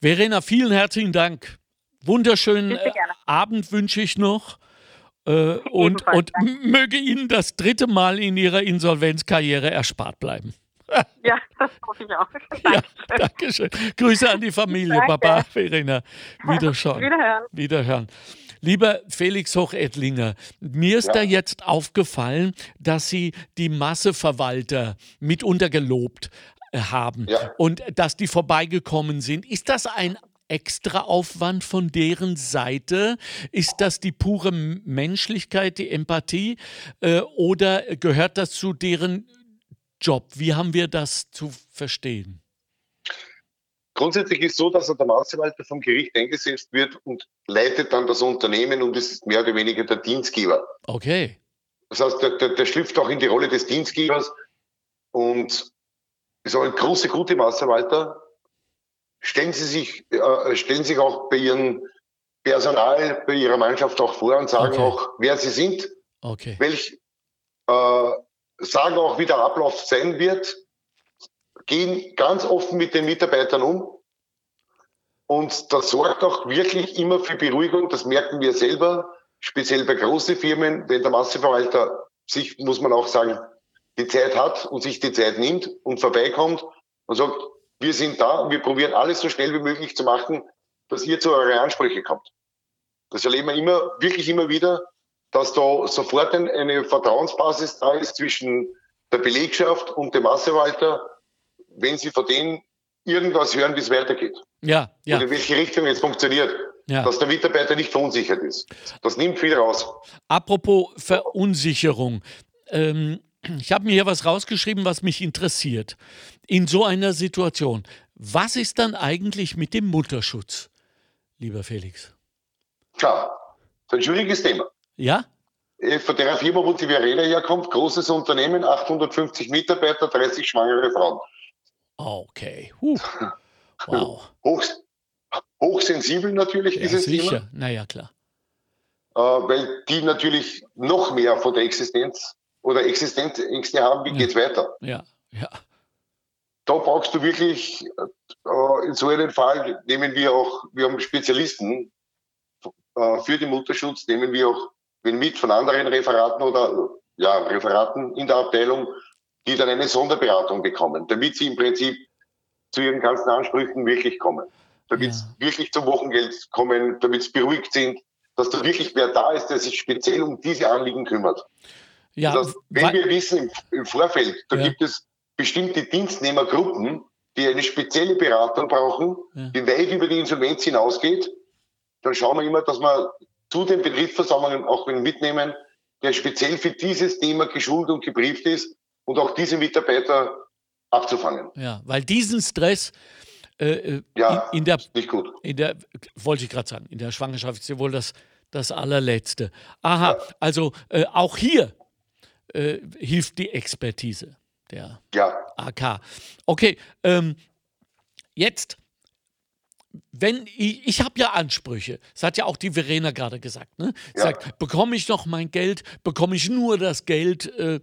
Verena, vielen herzlichen Dank. Wunderschönen Abend wünsche ich noch. Äh, und, und möge Ihnen das dritte Mal in Ihrer Insolvenzkarriere erspart bleiben. Ja, das hoffe ich auch. Dankeschön. Ja, Dankeschön. Grüße an die Familie, Danke. Baba, Verena. Wiederschauen. Wiederhören. Wiederhören. Lieber Felix Hochettlinger, mir ist ja. da jetzt aufgefallen, dass Sie die Masseverwalter mitunter gelobt äh, haben ja. und dass die vorbeigekommen sind. Ist das ein extra Aufwand von deren Seite? Ist das die pure Menschlichkeit, die Empathie? Äh, oder gehört das zu deren Job. Wie haben wir das zu verstehen? Grundsätzlich ist es so, dass der Maßverwalter vom Gericht eingesetzt wird und leitet dann das Unternehmen und ist mehr oder weniger der Dienstgeber. Okay. Das heißt, der, der, der schlüpft auch in die Rolle des Dienstgebers und ist auch ein großer, guter Maßverwalter. Stellen Sie sich, äh, stellen sich auch bei Ihrem Personal, bei Ihrer Mannschaft auch vor und sagen okay. auch, wer Sie sind, okay. welch, äh, sagen auch, wie der Ablauf sein wird, gehen ganz offen mit den Mitarbeitern um. Und das sorgt auch wirklich immer für Beruhigung. Das merken wir selber, speziell bei großen Firmen, wenn der Masseverwalter sich, muss man auch sagen, die Zeit hat und sich die Zeit nimmt und vorbeikommt und sagt, wir sind da und wir probieren alles so schnell wie möglich zu machen, dass ihr zu euren Ansprüche kommt. Das erleben wir immer, wirklich immer wieder, dass da sofort eine Vertrauensbasis da ist zwischen der Belegschaft und dem Massewalter, wenn sie von denen irgendwas hören, wie es weitergeht. Ja, ja. Und in welche Richtung es funktioniert. Ja. Dass der Mitarbeiter nicht verunsichert ist. Das nimmt viel raus. Apropos Verunsicherung. Ähm, ich habe mir hier was rausgeschrieben, was mich interessiert. In so einer Situation, was ist dann eigentlich mit dem Mutterschutz, lieber Felix? Klar, das ist ein schwieriges Thema. Ja? Äh, von der Firma, wo die Verena herkommt, großes Unternehmen, 850 Mitarbeiter, 30 schwangere Frauen. Okay. Huh. Wow. Hoch, hochsensibel natürlich, ja, dieses sicher. Thema. Naja, klar. Äh, weil die natürlich noch mehr von der Existenz oder Existenzängste haben, wie ja. geht's weiter? Ja, ja. Da brauchst du wirklich, äh, in so einem Fall nehmen wir auch, wir haben Spezialisten für den Mutterschutz, nehmen wir auch wenn mit von anderen Referaten oder ja, Referaten in der Abteilung, die dann eine Sonderberatung bekommen, damit sie im Prinzip zu ihren ganzen Ansprüchen wirklich kommen. Damit sie ja. wirklich zum Wochengeld kommen, damit sie beruhigt sind, dass da wirklich wer da ist, der sich speziell um diese Anliegen kümmert. Ja, dass, wenn wir wissen im, im Vorfeld, da ja. gibt es bestimmte Dienstnehmergruppen, die eine spezielle Beratung brauchen, ja. die weit über die Insolvenz hinausgeht, dann schauen wir immer, dass wir zu den Betriebsversammlungen auch mitnehmen, der speziell für dieses Thema geschult und gebrieft ist und auch diese Mitarbeiter abzufangen. Ja, weil diesen Stress äh, ja, in, in, der, nicht gut. In der, wollte ich gerade sagen, in der Schwangerschaft ist ja wohl das, das allerletzte. Aha, ja. also äh, auch hier äh, hilft die Expertise der ja. AK. Okay, ähm, jetzt wenn ich, ich habe ja Ansprüche, das hat ja auch die Verena gerade gesagt, ne? Ja. Sagt, bekomme ich noch mein Geld, bekomme ich nur das Geld, äh,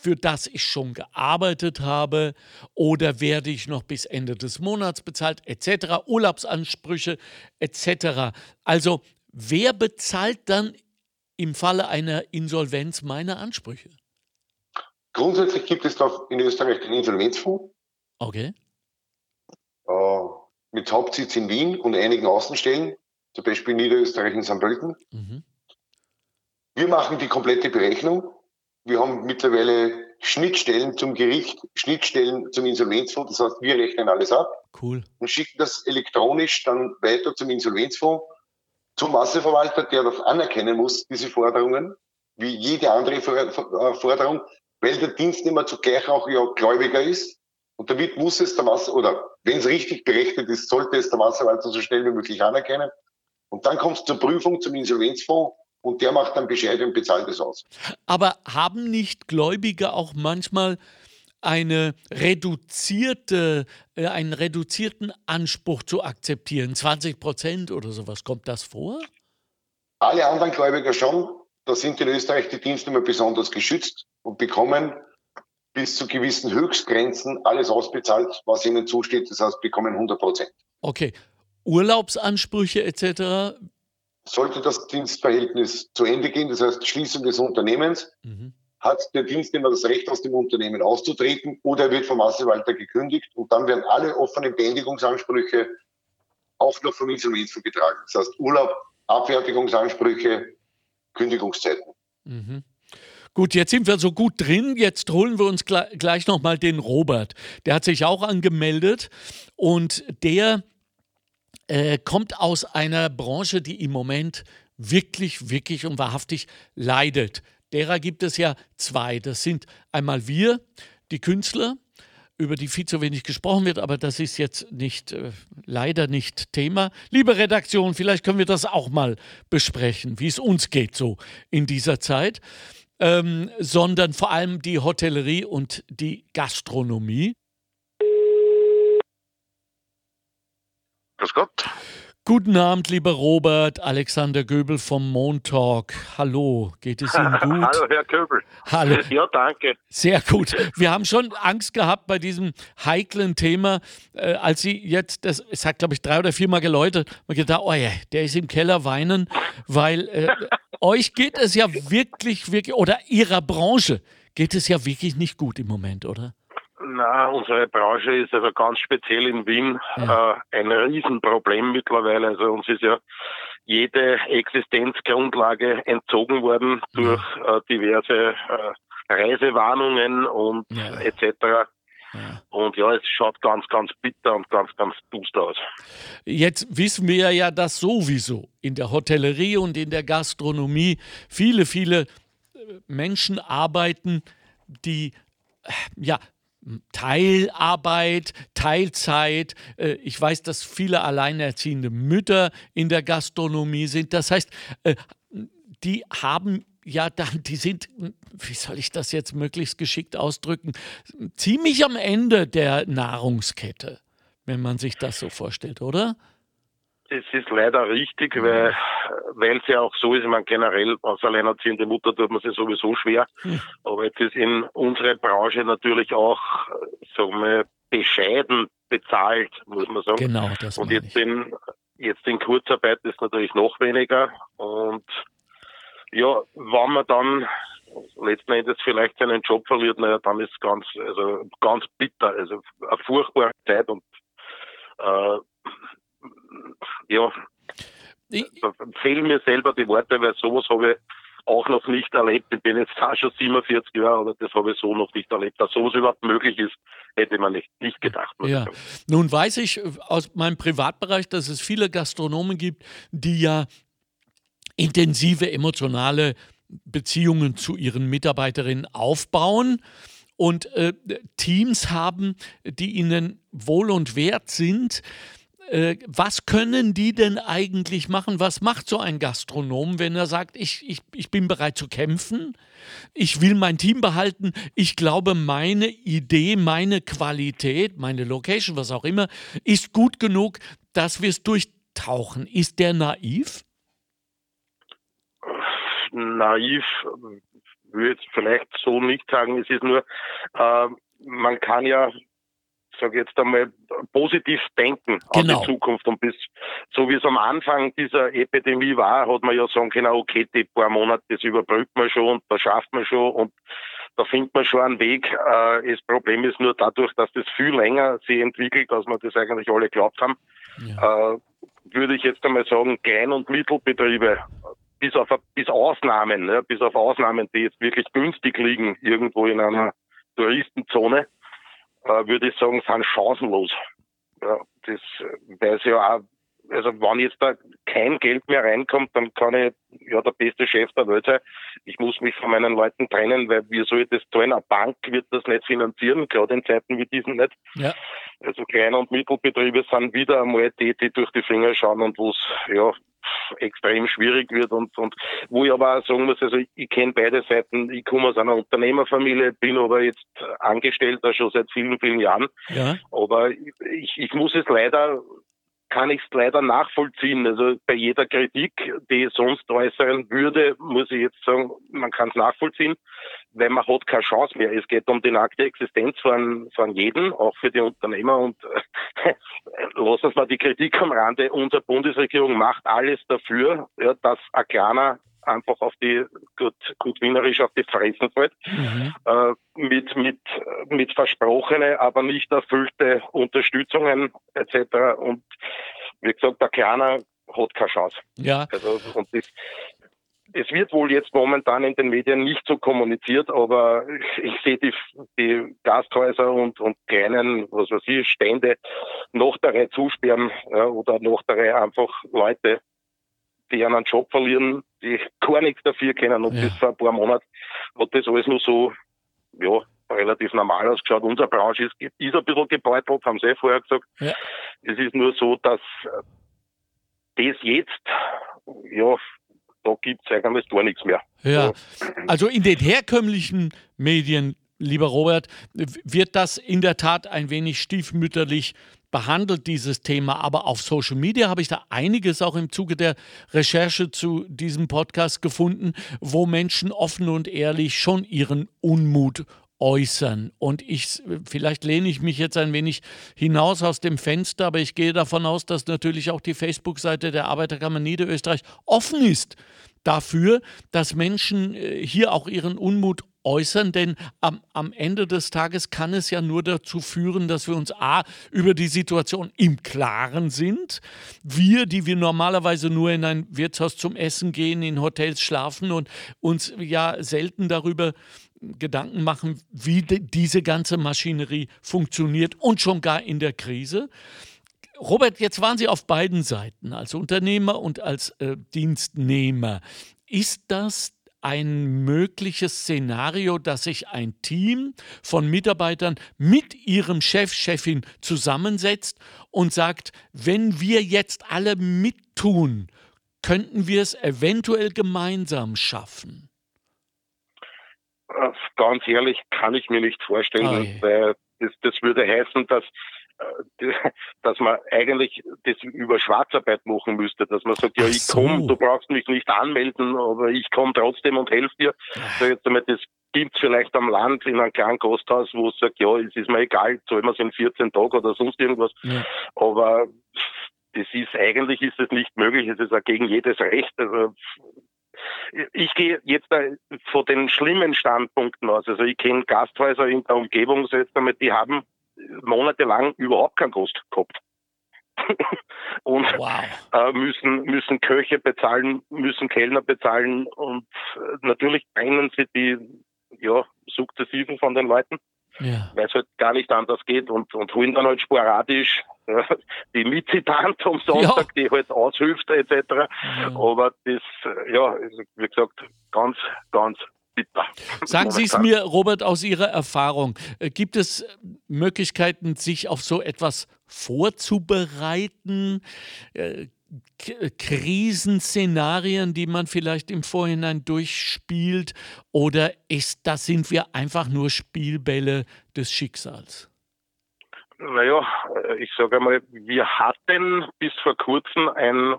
für das ich schon gearbeitet habe, oder werde ich noch bis Ende des Monats bezahlt, etc., Urlaubsansprüche, etc. Also, wer bezahlt dann im Falle einer Insolvenz meine Ansprüche? Grundsätzlich gibt es doch in Österreich den Insolvenzfonds. Okay. Uh, mit Hauptsitz in Wien und einigen Außenstellen, zum Beispiel in Niederösterreich in St. Pölten. Mhm. Wir machen die komplette Berechnung. Wir haben mittlerweile Schnittstellen zum Gericht, Schnittstellen zum Insolvenzfonds. Das heißt, wir rechnen alles ab cool. und schicken das elektronisch dann weiter zum Insolvenzfonds, zum Masseverwalter, der das anerkennen muss, diese Forderungen, wie jede andere äh, Forderung, weil der Dienstnehmer zugleich auch ja Gläubiger ist. Und damit muss es der Wasser, oder wenn es richtig berechnet ist, sollte es der Wasserwalter so schnell wie möglich anerkennen. Und dann kommt es zur Prüfung zum Insolvenzfonds und der macht dann Bescheid und bezahlt es aus. Aber haben nicht Gläubige auch manchmal eine reduzierte, äh, einen reduzierten Anspruch zu akzeptieren? 20 Prozent oder sowas, kommt das vor? Alle anderen Gläubiger schon. Da sind in Österreich die Dienstnehmer besonders geschützt und bekommen bis zu gewissen Höchstgrenzen alles ausbezahlt, was ihnen zusteht. Das heißt, bekommen 100 Prozent. Okay. Urlaubsansprüche etc. Sollte das Dienstverhältnis zu Ende gehen, das heißt Schließung des Unternehmens, mhm. hat der Dienstnehmer das Recht, aus dem Unternehmen auszutreten oder er wird vom Masseverwalter gekündigt und dann werden alle offenen Beendigungsansprüche auch noch vom Insolvenz betragen. Das heißt Urlaub, Abfertigungsansprüche, Kündigungszeiten. Mhm. Gut, jetzt sind wir so gut drin. Jetzt holen wir uns gleich nochmal den Robert. Der hat sich auch angemeldet und der äh, kommt aus einer Branche, die im Moment wirklich, wirklich und wahrhaftig leidet. Derer gibt es ja zwei. Das sind einmal wir, die Künstler, über die viel zu wenig gesprochen wird, aber das ist jetzt nicht, äh, leider nicht Thema. Liebe Redaktion, vielleicht können wir das auch mal besprechen, wie es uns geht so in dieser Zeit ähm, sondern vor allem die Hotellerie und die Gastronomie. Grüß Gott. Guten Abend, lieber Robert, Alexander Göbel vom Montalk. Hallo, geht es Ihnen gut? Hallo, Herr Göbel. Hallo. Ja, danke. Sehr gut. Wir haben schon Angst gehabt bei diesem heiklen Thema, äh, als Sie jetzt, das es hat glaube ich drei oder viermal geläutet, man gedacht, oh ja, der ist im Keller weinen, weil äh, euch geht es ja wirklich, wirklich, oder Ihrer Branche geht es ja wirklich nicht gut im Moment, oder? Na, unsere Branche ist also ganz speziell in Wien ja. äh, ein Riesenproblem mittlerweile. Also uns ist ja jede Existenzgrundlage entzogen worden durch ja. äh, diverse äh, Reisewarnungen und ja. etc. Ja. Und ja, es schaut ganz, ganz bitter und ganz, ganz duster aus. Jetzt wissen wir ja, dass sowieso in der Hotellerie und in der Gastronomie viele, viele äh, Menschen arbeiten, die ja, Teilarbeit, Teilzeit. Äh, ich weiß, dass viele alleinerziehende Mütter in der Gastronomie sind. Das heißt, äh, die haben ja dann, die sind, wie soll ich das jetzt möglichst geschickt ausdrücken, ziemlich am Ende der Nahrungskette, wenn man sich das so vorstellt, oder? Das ist leider richtig, weil weil es ja auch so ist, ich meine generell als alleinerziehende Mutter tut man sich sowieso schwer, hm. aber jetzt ist in unserer Branche natürlich auch, sagen wir, bescheiden bezahlt, muss man sagen. Genau, das Und jetzt in, jetzt in Kurzarbeit ist natürlich noch weniger. Und ja, wenn man dann letzten Endes vielleicht seinen Job verliert, naja, dann ist es ganz, also ganz bitter, also eine furchtbare Zeit. Und äh, ja, ich, fehlen mir selber die Worte, weil sowas habe ich auch noch nicht erlebt. Ich bin jetzt auch schon 47 Jahre, aber das habe ich so noch nicht erlebt. Dass sowas überhaupt möglich ist, hätte man nicht, nicht gedacht. Ja. Nun weiß ich aus meinem Privatbereich, dass es viele Gastronomen gibt, die ja intensive emotionale Beziehungen zu ihren Mitarbeiterinnen aufbauen und äh, Teams haben, die ihnen wohl und wert sind. Äh, was können die denn eigentlich machen? Was macht so ein Gastronom, wenn er sagt, ich, ich, ich bin bereit zu kämpfen, ich will mein Team behalten, ich glaube, meine Idee, meine Qualität, meine Location, was auch immer, ist gut genug, dass wir es durchtauchen. Ist der naiv? Naiv würde ich vielleicht so nicht sagen. Es ist nur, äh, man kann ja sage jetzt einmal, positiv denken genau. an die. Zukunft. Und bis, so wie es am Anfang dieser Epidemie war, hat man ja sagen können, okay, die paar Monate, das überbrückt man schon und das schafft man schon und da findet man schon einen Weg. Äh, das Problem ist nur dadurch, dass das viel länger sich entwickelt, als wir das eigentlich alle geglaubt haben, ja. äh, würde ich jetzt einmal sagen, Klein- und Mittelbetriebe, bis auf, bis Ausnahmen, ja, bis auf Ausnahmen, die jetzt wirklich günstig liegen, irgendwo in einer Touristenzone, äh, würde ich sagen, sind chancenlos. Ja, das weiß ja auch, also wenn jetzt da kein Geld mehr reinkommt, dann kann ich ja der beste Chef der Welt sein. Ich muss mich von meinen Leuten trennen, weil wie soll ich das tun? Eine Bank wird das nicht finanzieren, gerade in Zeiten wie diesen nicht. Ja. Also Klein- und Mittelbetriebe sind wieder einmal die, die durch die Finger schauen und wo es ja extrem schwierig wird und, und wo ich aber auch sagen muss, also ich, ich kenne beide Seiten. Ich komme aus einer Unternehmerfamilie, bin aber jetzt Angestellter schon seit vielen, vielen Jahren. Ja. Aber ich, ich muss es leider kann ich es leider nachvollziehen. Also bei jeder Kritik, die ich sonst äußern würde, muss ich jetzt sagen, man kann es nachvollziehen, weil man hat keine Chance mehr. Es geht um die nackte Existenz von, von jedem, auch für die Unternehmer. Und äh, lassen uns mal die Kritik am Rande. Unsere Bundesregierung macht alles dafür, ja, dass ein kleiner einfach auf die, gut, gut wienerisch auf die Fressen fällt, mhm. äh, mit, mit, mit versprochene, aber nicht erfüllte Unterstützungen etc. Und wie gesagt, der Kleiner hat keine Chance. Ja. Also, und das, es wird wohl jetzt momentan in den Medien nicht so kommuniziert, aber ich sehe die, die Gasthäuser und, und kleinen, was weiß ich, Stände noch Reihe zusperren ja, oder noch Reihe einfach Leute die einen Job verlieren, die gar nichts dafür können. Und ja. bis vor ein paar Monaten hat das alles nur so, ja, relativ normal ausgeschaut. Unsere Branche ist, ist ein bisschen gebeutelt, haben Sie eh vorher gesagt. Ja. Es ist nur so, dass das jetzt, ja, da gibt es eigentlich gar nichts mehr. Ja, also in den herkömmlichen Medien, lieber Robert, wird das in der Tat ein wenig stiefmütterlich behandelt dieses Thema, aber auf Social Media habe ich da einiges auch im Zuge der Recherche zu diesem Podcast gefunden, wo Menschen offen und ehrlich schon ihren Unmut äußern. Und ich, vielleicht lehne ich mich jetzt ein wenig hinaus aus dem Fenster, aber ich gehe davon aus, dass natürlich auch die Facebook-Seite der Arbeiterkammer Niederösterreich offen ist dafür, dass Menschen äh, hier auch ihren Unmut äußern, denn am, am, Ende des Tages kann es ja nur dazu führen, dass wir uns a über die Situation im Klaren sind. Wir, die wir normalerweise nur in ein Wirtshaus zum Essen gehen, in Hotels schlafen und uns ja selten darüber Gedanken machen, wie diese ganze Maschinerie funktioniert und schon gar in der Krise. Robert, jetzt waren Sie auf beiden Seiten, als Unternehmer und als äh, Dienstnehmer. Ist das ein mögliches Szenario, dass sich ein Team von Mitarbeitern mit ihrem Chef, Chefin zusammensetzt und sagt, wenn wir jetzt alle mittun, könnten wir es eventuell gemeinsam schaffen? Äh, ganz ehrlich kann ich mir nicht vorstellen, oh weil das, das würde heißen, dass dass man eigentlich das über Schwarzarbeit machen müsste, dass man sagt, ja, ich so. komme, du brauchst mich nicht anmelden, aber ich komme trotzdem und helfe dir. So jetzt einmal, das gibt es vielleicht am Land in einem kleinen Gasthaus, wo es sagt, ja, es ist mir egal, zahlen wir es in 14 Tagen oder sonst irgendwas. Ja. Aber das ist eigentlich ist es nicht möglich, es ist auch gegen jedes Recht. Also ich gehe jetzt von den schlimmen Standpunkten aus. Also ich kenne Gasthäuser in der Umgebung, die haben monatelang überhaupt keinen Gast gehabt. und wow. äh, müssen, müssen Köche bezahlen, müssen Kellner bezahlen und äh, natürlich trennen sie die ja, Sukzessiven von den Leuten, ja. weil es halt gar nicht anders geht und, und holen dann halt sporadisch äh, die Mitzitante am Sonntag, ja. die halt aushilft etc. Ja. Aber das, äh, ja, wie gesagt, ganz, ganz bitter. Sagen Sie es mir, Robert, aus Ihrer Erfahrung. Äh, gibt es Möglichkeiten, sich auf so etwas vorzubereiten? Äh, Krisenszenarien, die man vielleicht im Vorhinein durchspielt? Oder ist das sind wir einfach nur Spielbälle des Schicksals? Naja, äh, ich sage einmal, wir hatten bis vor kurzem ein,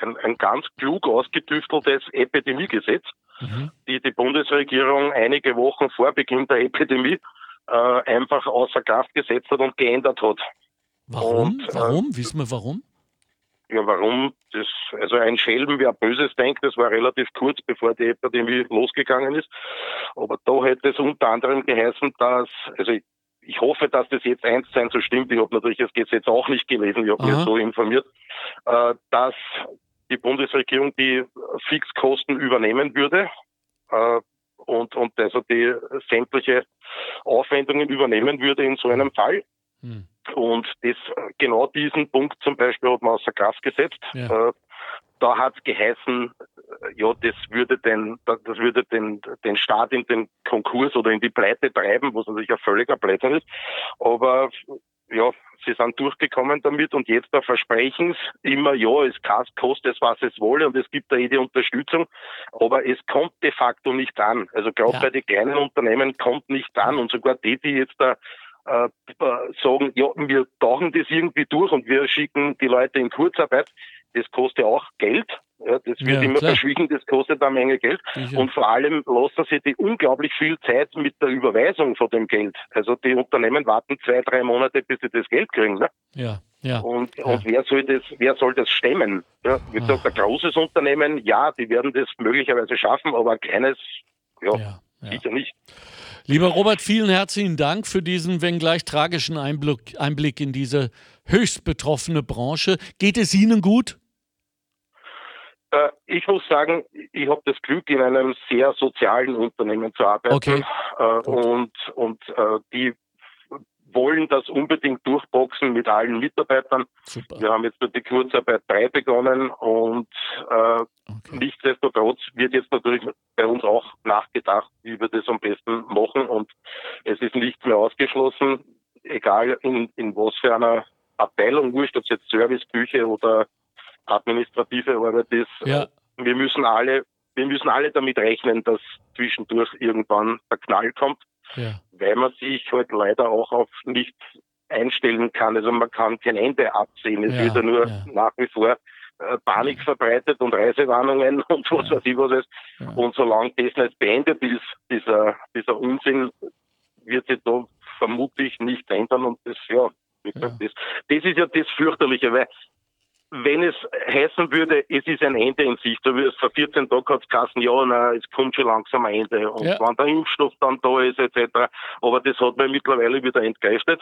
ein, ein ganz klug ausgetüfteltes Epidemiegesetz mhm. die die Bundesregierung einige Wochen vor Beginn der Epidemie äh, einfach außer Kraft gesetzt hat und geändert hat. Warum? Und, äh, warum? Äh, Wissen wir warum? Ja, warum? Das, also ein Schelm, wer Böses denkt, das war relativ kurz, bevor die Epidemie losgegangen ist. Aber da hätte es unter anderem geheißen, dass, also ich, ich hoffe, dass das jetzt eins sein so stimmt. Ich habe natürlich das Gesetz auch nicht gelesen, ich habe mich so informiert, äh, dass die Bundesregierung die Fixkosten übernehmen würde äh, und, und also die sämtliche Aufwendungen übernehmen würde in so einem Fall. Hm. Und das, genau diesen Punkt zum Beispiel hat man außer Kraft gesetzt. Ja. Äh, da hat es geheißen, äh, ja, das würde den, das würde den, den Staat in den Konkurs oder in die Pleite treiben, was natürlich ein völliger Blödsinn ist. Aber ja, sie sind durchgekommen damit und jetzt da versprechen sie immer, ja, es kostet es, was es wolle und es gibt da eh die Unterstützung, aber es kommt de facto nicht an. Also gerade ja. bei den kleinen Unternehmen kommt nicht an und sogar die, die jetzt da äh, sagen, ja, wir tauchen das irgendwie durch und wir schicken die Leute in Kurzarbeit, das kostet auch Geld. Ja, das wird ja, immer klar. verschwiegen, das kostet eine Menge Geld. Sicher. Und vor allem lassen sie die unglaublich viel Zeit mit der Überweisung von dem Geld. Also die Unternehmen warten zwei, drei Monate, bis sie das Geld kriegen. Ne? Ja, ja. Und, ja. und wer soll das, wer soll das stemmen? Ja, wie gesagt, ein großes Unternehmen, ja, die werden das möglicherweise schaffen, aber ein kleines, ja, ja sicher nicht. Lieber Robert, vielen herzlichen Dank für diesen, wenngleich tragischen Einblick, Einblick in diese höchst betroffene Branche. Geht es Ihnen gut? Äh, ich muss sagen, ich habe das Glück, in einem sehr sozialen Unternehmen zu arbeiten. Okay. Äh, und und äh, die wollen das unbedingt durchboxen mit allen Mitarbeitern. Super. Wir haben jetzt mit der Kurzarbeit 3 begonnen und äh, okay. nichtsdestotrotz wird jetzt natürlich bei uns auch nachgedacht, wie wir das am besten machen und es ist nichts mehr ausgeschlossen, egal in, in was für einer Abteilung, wurscht, ob es jetzt Serviceküche oder administrative Arbeit ist. Ja. Wir müssen alle, wir müssen alle damit rechnen, dass zwischendurch irgendwann der Knall kommt, ja. weil man sich halt leider auch auf nichts einstellen kann. Also man kann kein Ende absehen. Es ja, wird ja nur ja. nach wie vor äh, Panik verbreitet und Reisewarnungen und was weiß ich was ist. Und solange das nicht beendet ist, dieser, dieser Unsinn, wird sich da vermutlich nicht ändern und das, ja, das, das ist ja das Fürchterliche, weil wenn es heißen würde, es ist ein Ende in Sicht, so wie es vor 14 Tagen hat es ja, na, es kommt schon langsam ein Ende und ja. wenn der Impfstoff dann da ist, etc. Aber das hat man mittlerweile wieder entgeistet.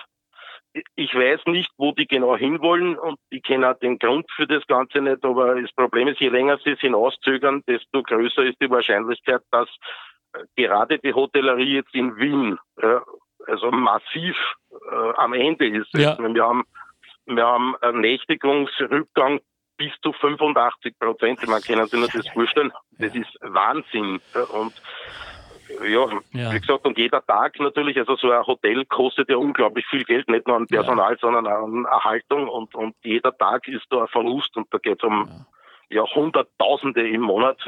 Ich weiß nicht, wo die genau hinwollen und ich kenne auch den Grund für das Ganze nicht, aber das Problem ist, je länger sie es hinauszögern, desto größer ist die Wahrscheinlichkeit, dass äh, gerade die Hotellerie jetzt in Wien äh, also massiv äh, am Ende ist. Ja. Wir haben wir haben einen Nächtigungsrückgang bis zu 85 Prozent. Man kann sich nur das vorstellen. Das ist Wahnsinn. Und ja, ja, wie gesagt, und jeder Tag natürlich, also so ein Hotel kostet ja unglaublich viel Geld, nicht nur an Personal, ja. sondern an Erhaltung und, und jeder Tag ist da ein Verlust und da geht es um ja ja Hunderttausende im Monat.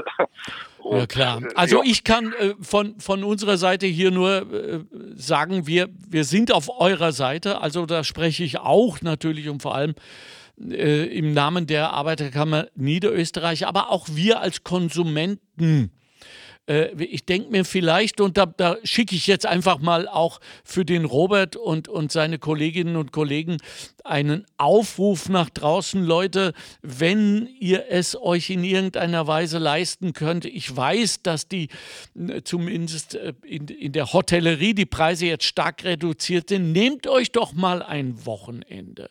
Und, ja klar. Äh, also ja. ich kann äh, von, von unserer Seite hier nur äh, sagen, wir, wir sind auf eurer Seite. Also da spreche ich auch natürlich und vor allem äh, im Namen der Arbeiterkammer Niederösterreich, aber auch wir als Konsumenten ich denke mir vielleicht, und da, da schicke ich jetzt einfach mal auch für den Robert und, und seine Kolleginnen und Kollegen einen Aufruf nach draußen, Leute, wenn ihr es euch in irgendeiner Weise leisten könnt. Ich weiß, dass die äh, zumindest äh, in, in der Hotellerie die Preise jetzt stark reduziert sind. Nehmt euch doch mal ein Wochenende.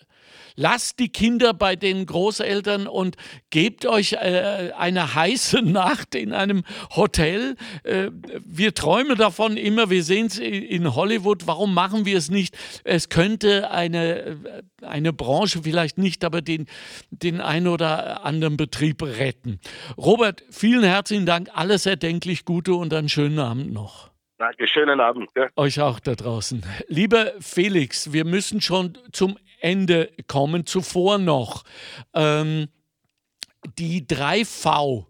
Lasst die Kinder bei den Großeltern und gebt euch äh, eine heiße Nacht in einem Hotel. Äh, wir träumen davon immer, wir sehen es in Hollywood. Warum machen wir es nicht? Es könnte eine, äh, eine Branche vielleicht nicht, aber den, den einen oder anderen Betrieb retten. Robert, vielen herzlichen Dank. Alles erdenklich Gute und einen schönen Abend noch. Danke, schönen Abend. Ja. Euch auch da draußen. Lieber Felix, wir müssen schon zum Ende kommen. Zuvor noch ähm, die 3V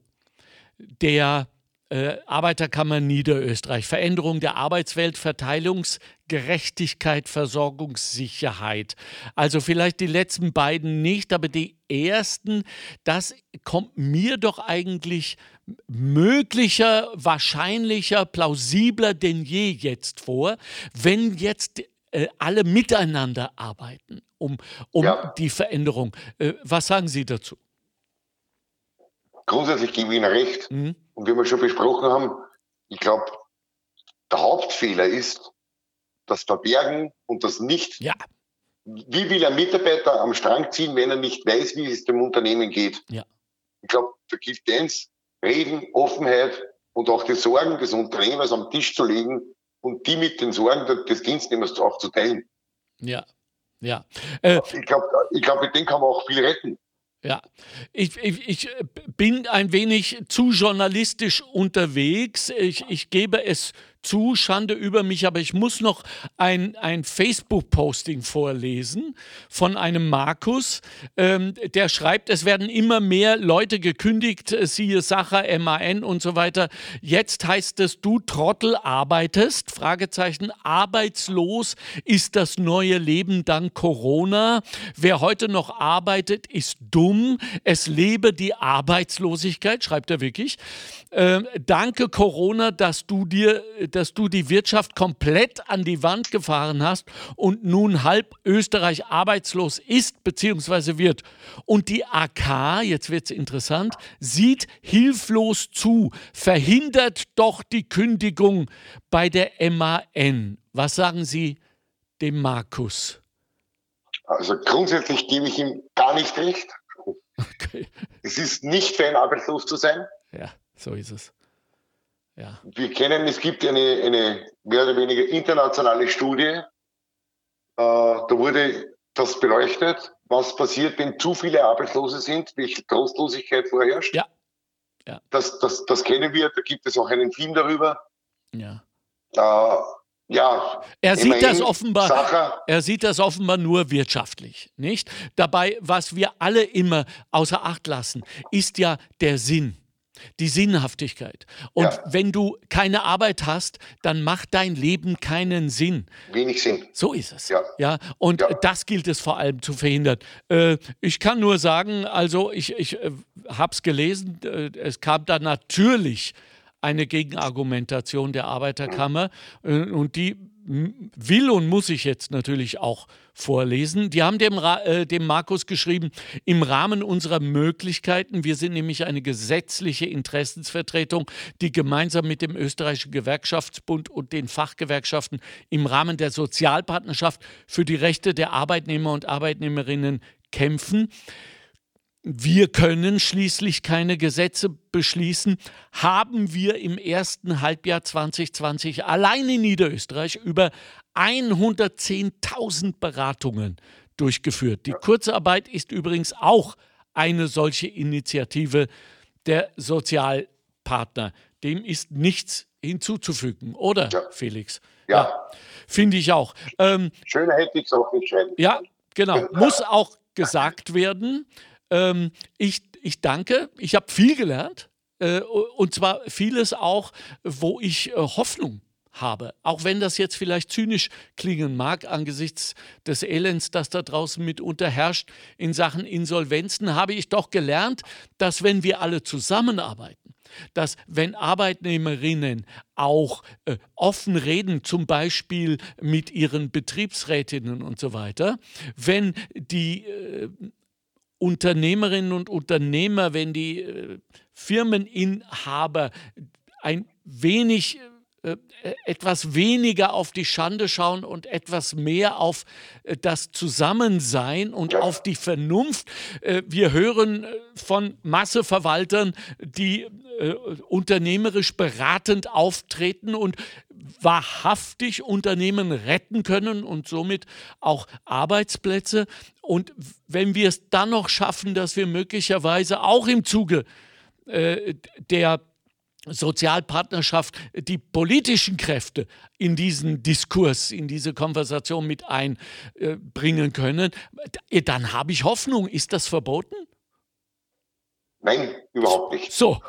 der äh, Arbeiterkammer Niederösterreich. Veränderung der Arbeitswelt, Verteilungsgerechtigkeit, Versorgungssicherheit. Also vielleicht die letzten beiden nicht, aber die ersten, das kommt mir doch eigentlich möglicher, wahrscheinlicher, plausibler denn je jetzt vor, wenn jetzt äh, alle miteinander arbeiten um, um ja. die Veränderung. Äh, was sagen Sie dazu? Grundsätzlich gebe ich Ihnen recht. Mhm. Und wie wir schon besprochen haben, ich glaube, der Hauptfehler ist das Verbergen und das Nicht. Ja. Wie will ein Mitarbeiter am Strang ziehen, wenn er nicht weiß, wie es dem Unternehmen geht? Ja. Ich glaube, da gilt eins, Reden, Offenheit und auch die Sorgen des Unternehmers am Tisch zu legen und die mit den Sorgen des Dienstnehmers auch zu teilen. Ja, ja. Äh, ich glaube, ich glaub, mit dem kann man auch viel retten. Ja, ich, ich, ich, bin ein wenig zu journalistisch unterwegs. Ich, ich gebe es zu, Schande über mich, aber ich muss noch ein, ein Facebook-Posting vorlesen von einem Markus, ähm, der schreibt, es werden immer mehr Leute gekündigt, äh, siehe Sacher, MAN und so weiter. Jetzt heißt es, du Trottel arbeitest, Fragezeichen, arbeitslos ist das neue Leben dank Corona. Wer heute noch arbeitet, ist dumm. Es lebe die Arbeitslosigkeit, schreibt er wirklich. Äh, danke Corona, dass du dir dass du die Wirtschaft komplett an die Wand gefahren hast und nun halb Österreich arbeitslos ist bzw. wird. Und die AK, jetzt wird es interessant, sieht hilflos zu, verhindert doch die Kündigung bei der MAN. Was sagen Sie dem Markus? Also grundsätzlich gebe ich ihm gar nicht recht. Okay. Es ist nicht fein, arbeitslos zu sein. Ja, so ist es. Ja. Wir kennen, es gibt eine, eine mehr oder weniger internationale Studie, äh, da wurde das beleuchtet, was passiert, wenn zu viele Arbeitslose sind, welche Trostlosigkeit vorherrscht. Ja. ja. Das, das, das kennen wir, da gibt es auch einen Film darüber. Ja. Äh, ja, er sieht das offenbar. Sache. Er sieht das offenbar nur wirtschaftlich, nicht? Dabei, was wir alle immer außer Acht lassen, ist ja der Sinn die Sinnhaftigkeit. Und ja. wenn du keine Arbeit hast, dann macht dein Leben keinen Sinn. Wenig Sinn. So ist es. Ja. ja? Und ja. das gilt es vor allem zu verhindern. Äh, ich kann nur sagen, also ich, ich äh, habe es gelesen, äh, es kam da natürlich eine Gegenargumentation der Arbeiterkammer mhm. und die will und muss ich jetzt natürlich auch vorlesen. Die haben dem, äh, dem Markus geschrieben, im Rahmen unserer Möglichkeiten, wir sind nämlich eine gesetzliche Interessensvertretung, die gemeinsam mit dem österreichischen Gewerkschaftsbund und den Fachgewerkschaften im Rahmen der Sozialpartnerschaft für die Rechte der Arbeitnehmer und Arbeitnehmerinnen kämpfen wir können schließlich keine Gesetze beschließen, haben wir im ersten Halbjahr 2020 allein in Niederösterreich über 110.000 Beratungen durchgeführt. Die Kurzarbeit ist übrigens auch eine solche Initiative der Sozialpartner. Dem ist nichts hinzuzufügen, oder, ja. Felix? Ja. ja Finde ich auch. Ähm, Schöner hätte ich es auch nicht schreiben. Ja, genau. Muss auch gesagt werden. Ähm, ich, ich danke. Ich habe viel gelernt. Äh, und zwar vieles auch, wo ich äh, Hoffnung habe. Auch wenn das jetzt vielleicht zynisch klingen mag angesichts des Elends, das da draußen mitunter herrscht in Sachen Insolvenzen, habe ich doch gelernt, dass wenn wir alle zusammenarbeiten, dass wenn Arbeitnehmerinnen auch äh, offen reden, zum Beispiel mit ihren Betriebsrätinnen und so weiter, wenn die äh, Unternehmerinnen und Unternehmer, wenn die äh, Firmeninhaber ein wenig äh, etwas weniger auf die Schande schauen und etwas mehr auf äh, das Zusammensein und auf die Vernunft. Äh, wir hören von Masseverwaltern, die unternehmerisch beratend auftreten und wahrhaftig Unternehmen retten können und somit auch Arbeitsplätze. Und wenn wir es dann noch schaffen, dass wir möglicherweise auch im Zuge der Sozialpartnerschaft die politischen Kräfte in diesen Diskurs, in diese Konversation mit einbringen können, dann habe ich Hoffnung. Ist das verboten? Nein, überhaupt nicht. So,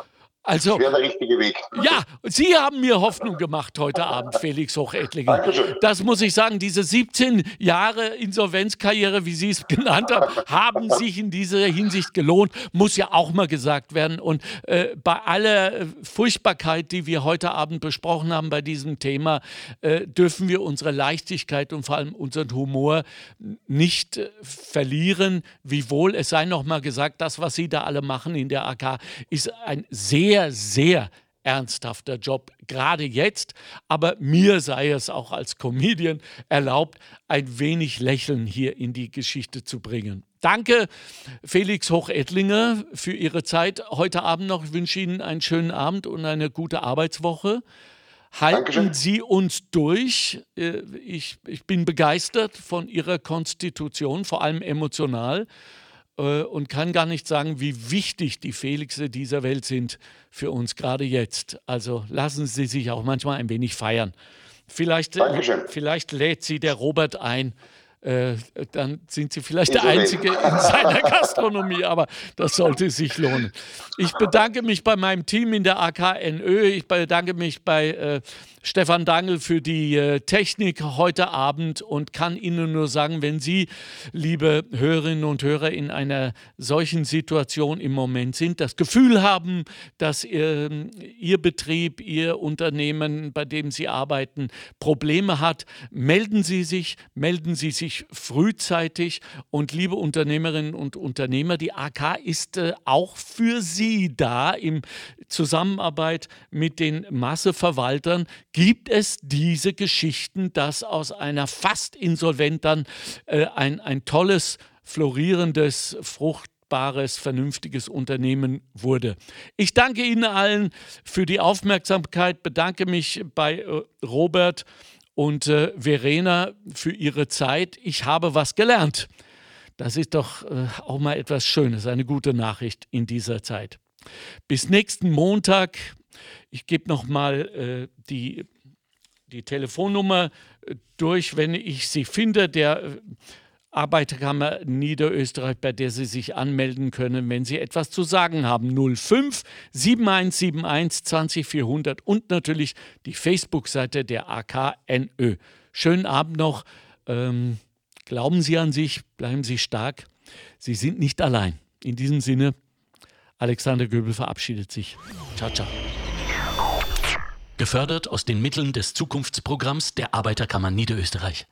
also, das wäre der richtige Weg. Ja, Sie haben mir Hoffnung gemacht heute Abend, Felix Hochettlinger. Dankeschön. Das muss ich sagen, diese 17 Jahre Insolvenzkarriere, wie Sie es genannt haben, haben sich in dieser Hinsicht gelohnt. Muss ja auch mal gesagt werden. Und äh, bei aller Furchtbarkeit, die wir heute Abend besprochen haben bei diesem Thema, äh, dürfen wir unsere Leichtigkeit und vor allem unseren Humor nicht äh, verlieren. Wiewohl, es sei noch mal gesagt, das, was Sie da alle machen in der AK, ist ein sehr sehr, sehr ernsthafter Job, gerade jetzt. Aber mir sei es auch als Comedian erlaubt, ein wenig Lächeln hier in die Geschichte zu bringen. Danke, Felix Hochettlinger, für Ihre Zeit heute Abend noch. Ich wünsche Ihnen einen schönen Abend und eine gute Arbeitswoche. Halten Dankeschön. Sie uns durch. Äh, ich, ich bin begeistert von Ihrer Konstitution, vor allem emotional. Äh, und kann gar nicht sagen, wie wichtig die Felixe dieser Welt sind für uns gerade jetzt. Also lassen Sie sich auch manchmal ein wenig feiern. Vielleicht, vielleicht lädt Sie der Robert ein. Äh, dann sind Sie vielleicht der Einzige in seiner Gastronomie, aber das sollte sich lohnen. Ich bedanke mich bei meinem Team in der AKNÖ. Ich bedanke mich bei äh, Stefan Dangel für die äh, Technik heute Abend und kann Ihnen nur sagen, wenn Sie, liebe Hörerinnen und Hörer, in einer solchen Situation im Moment sind, das Gefühl haben, dass äh, Ihr Betrieb, Ihr Unternehmen, bei dem Sie arbeiten, Probleme hat, melden Sie sich, melden Sie sich frühzeitig und liebe Unternehmerinnen und Unternehmer, die AK ist äh, auch für Sie da im Zusammenarbeit mit den Masseverwaltern gibt es diese Geschichten, dass aus einer fast insolvent dann äh, ein, ein tolles, florierendes, fruchtbares, vernünftiges Unternehmen wurde. Ich danke Ihnen allen für die Aufmerksamkeit, bedanke mich bei äh, Robert und äh, Verena für ihre Zeit. Ich habe was gelernt. Das ist doch äh, auch mal etwas Schönes, eine gute Nachricht in dieser Zeit. Bis nächsten Montag ich gebe nochmal äh, die, die Telefonnummer äh, durch, wenn ich sie finde, der äh, Arbeiterkammer Niederösterreich, bei der Sie sich anmelden können, wenn Sie etwas zu sagen haben. 05 7171 20400 und natürlich die Facebook-Seite der AKNÖ. Schönen Abend noch. Ähm, glauben Sie an sich, bleiben Sie stark. Sie sind nicht allein. In diesem Sinne, Alexander Göbel verabschiedet sich. Ciao, ciao. Gefördert aus den Mitteln des Zukunftsprogramms der Arbeiterkammer Niederösterreich.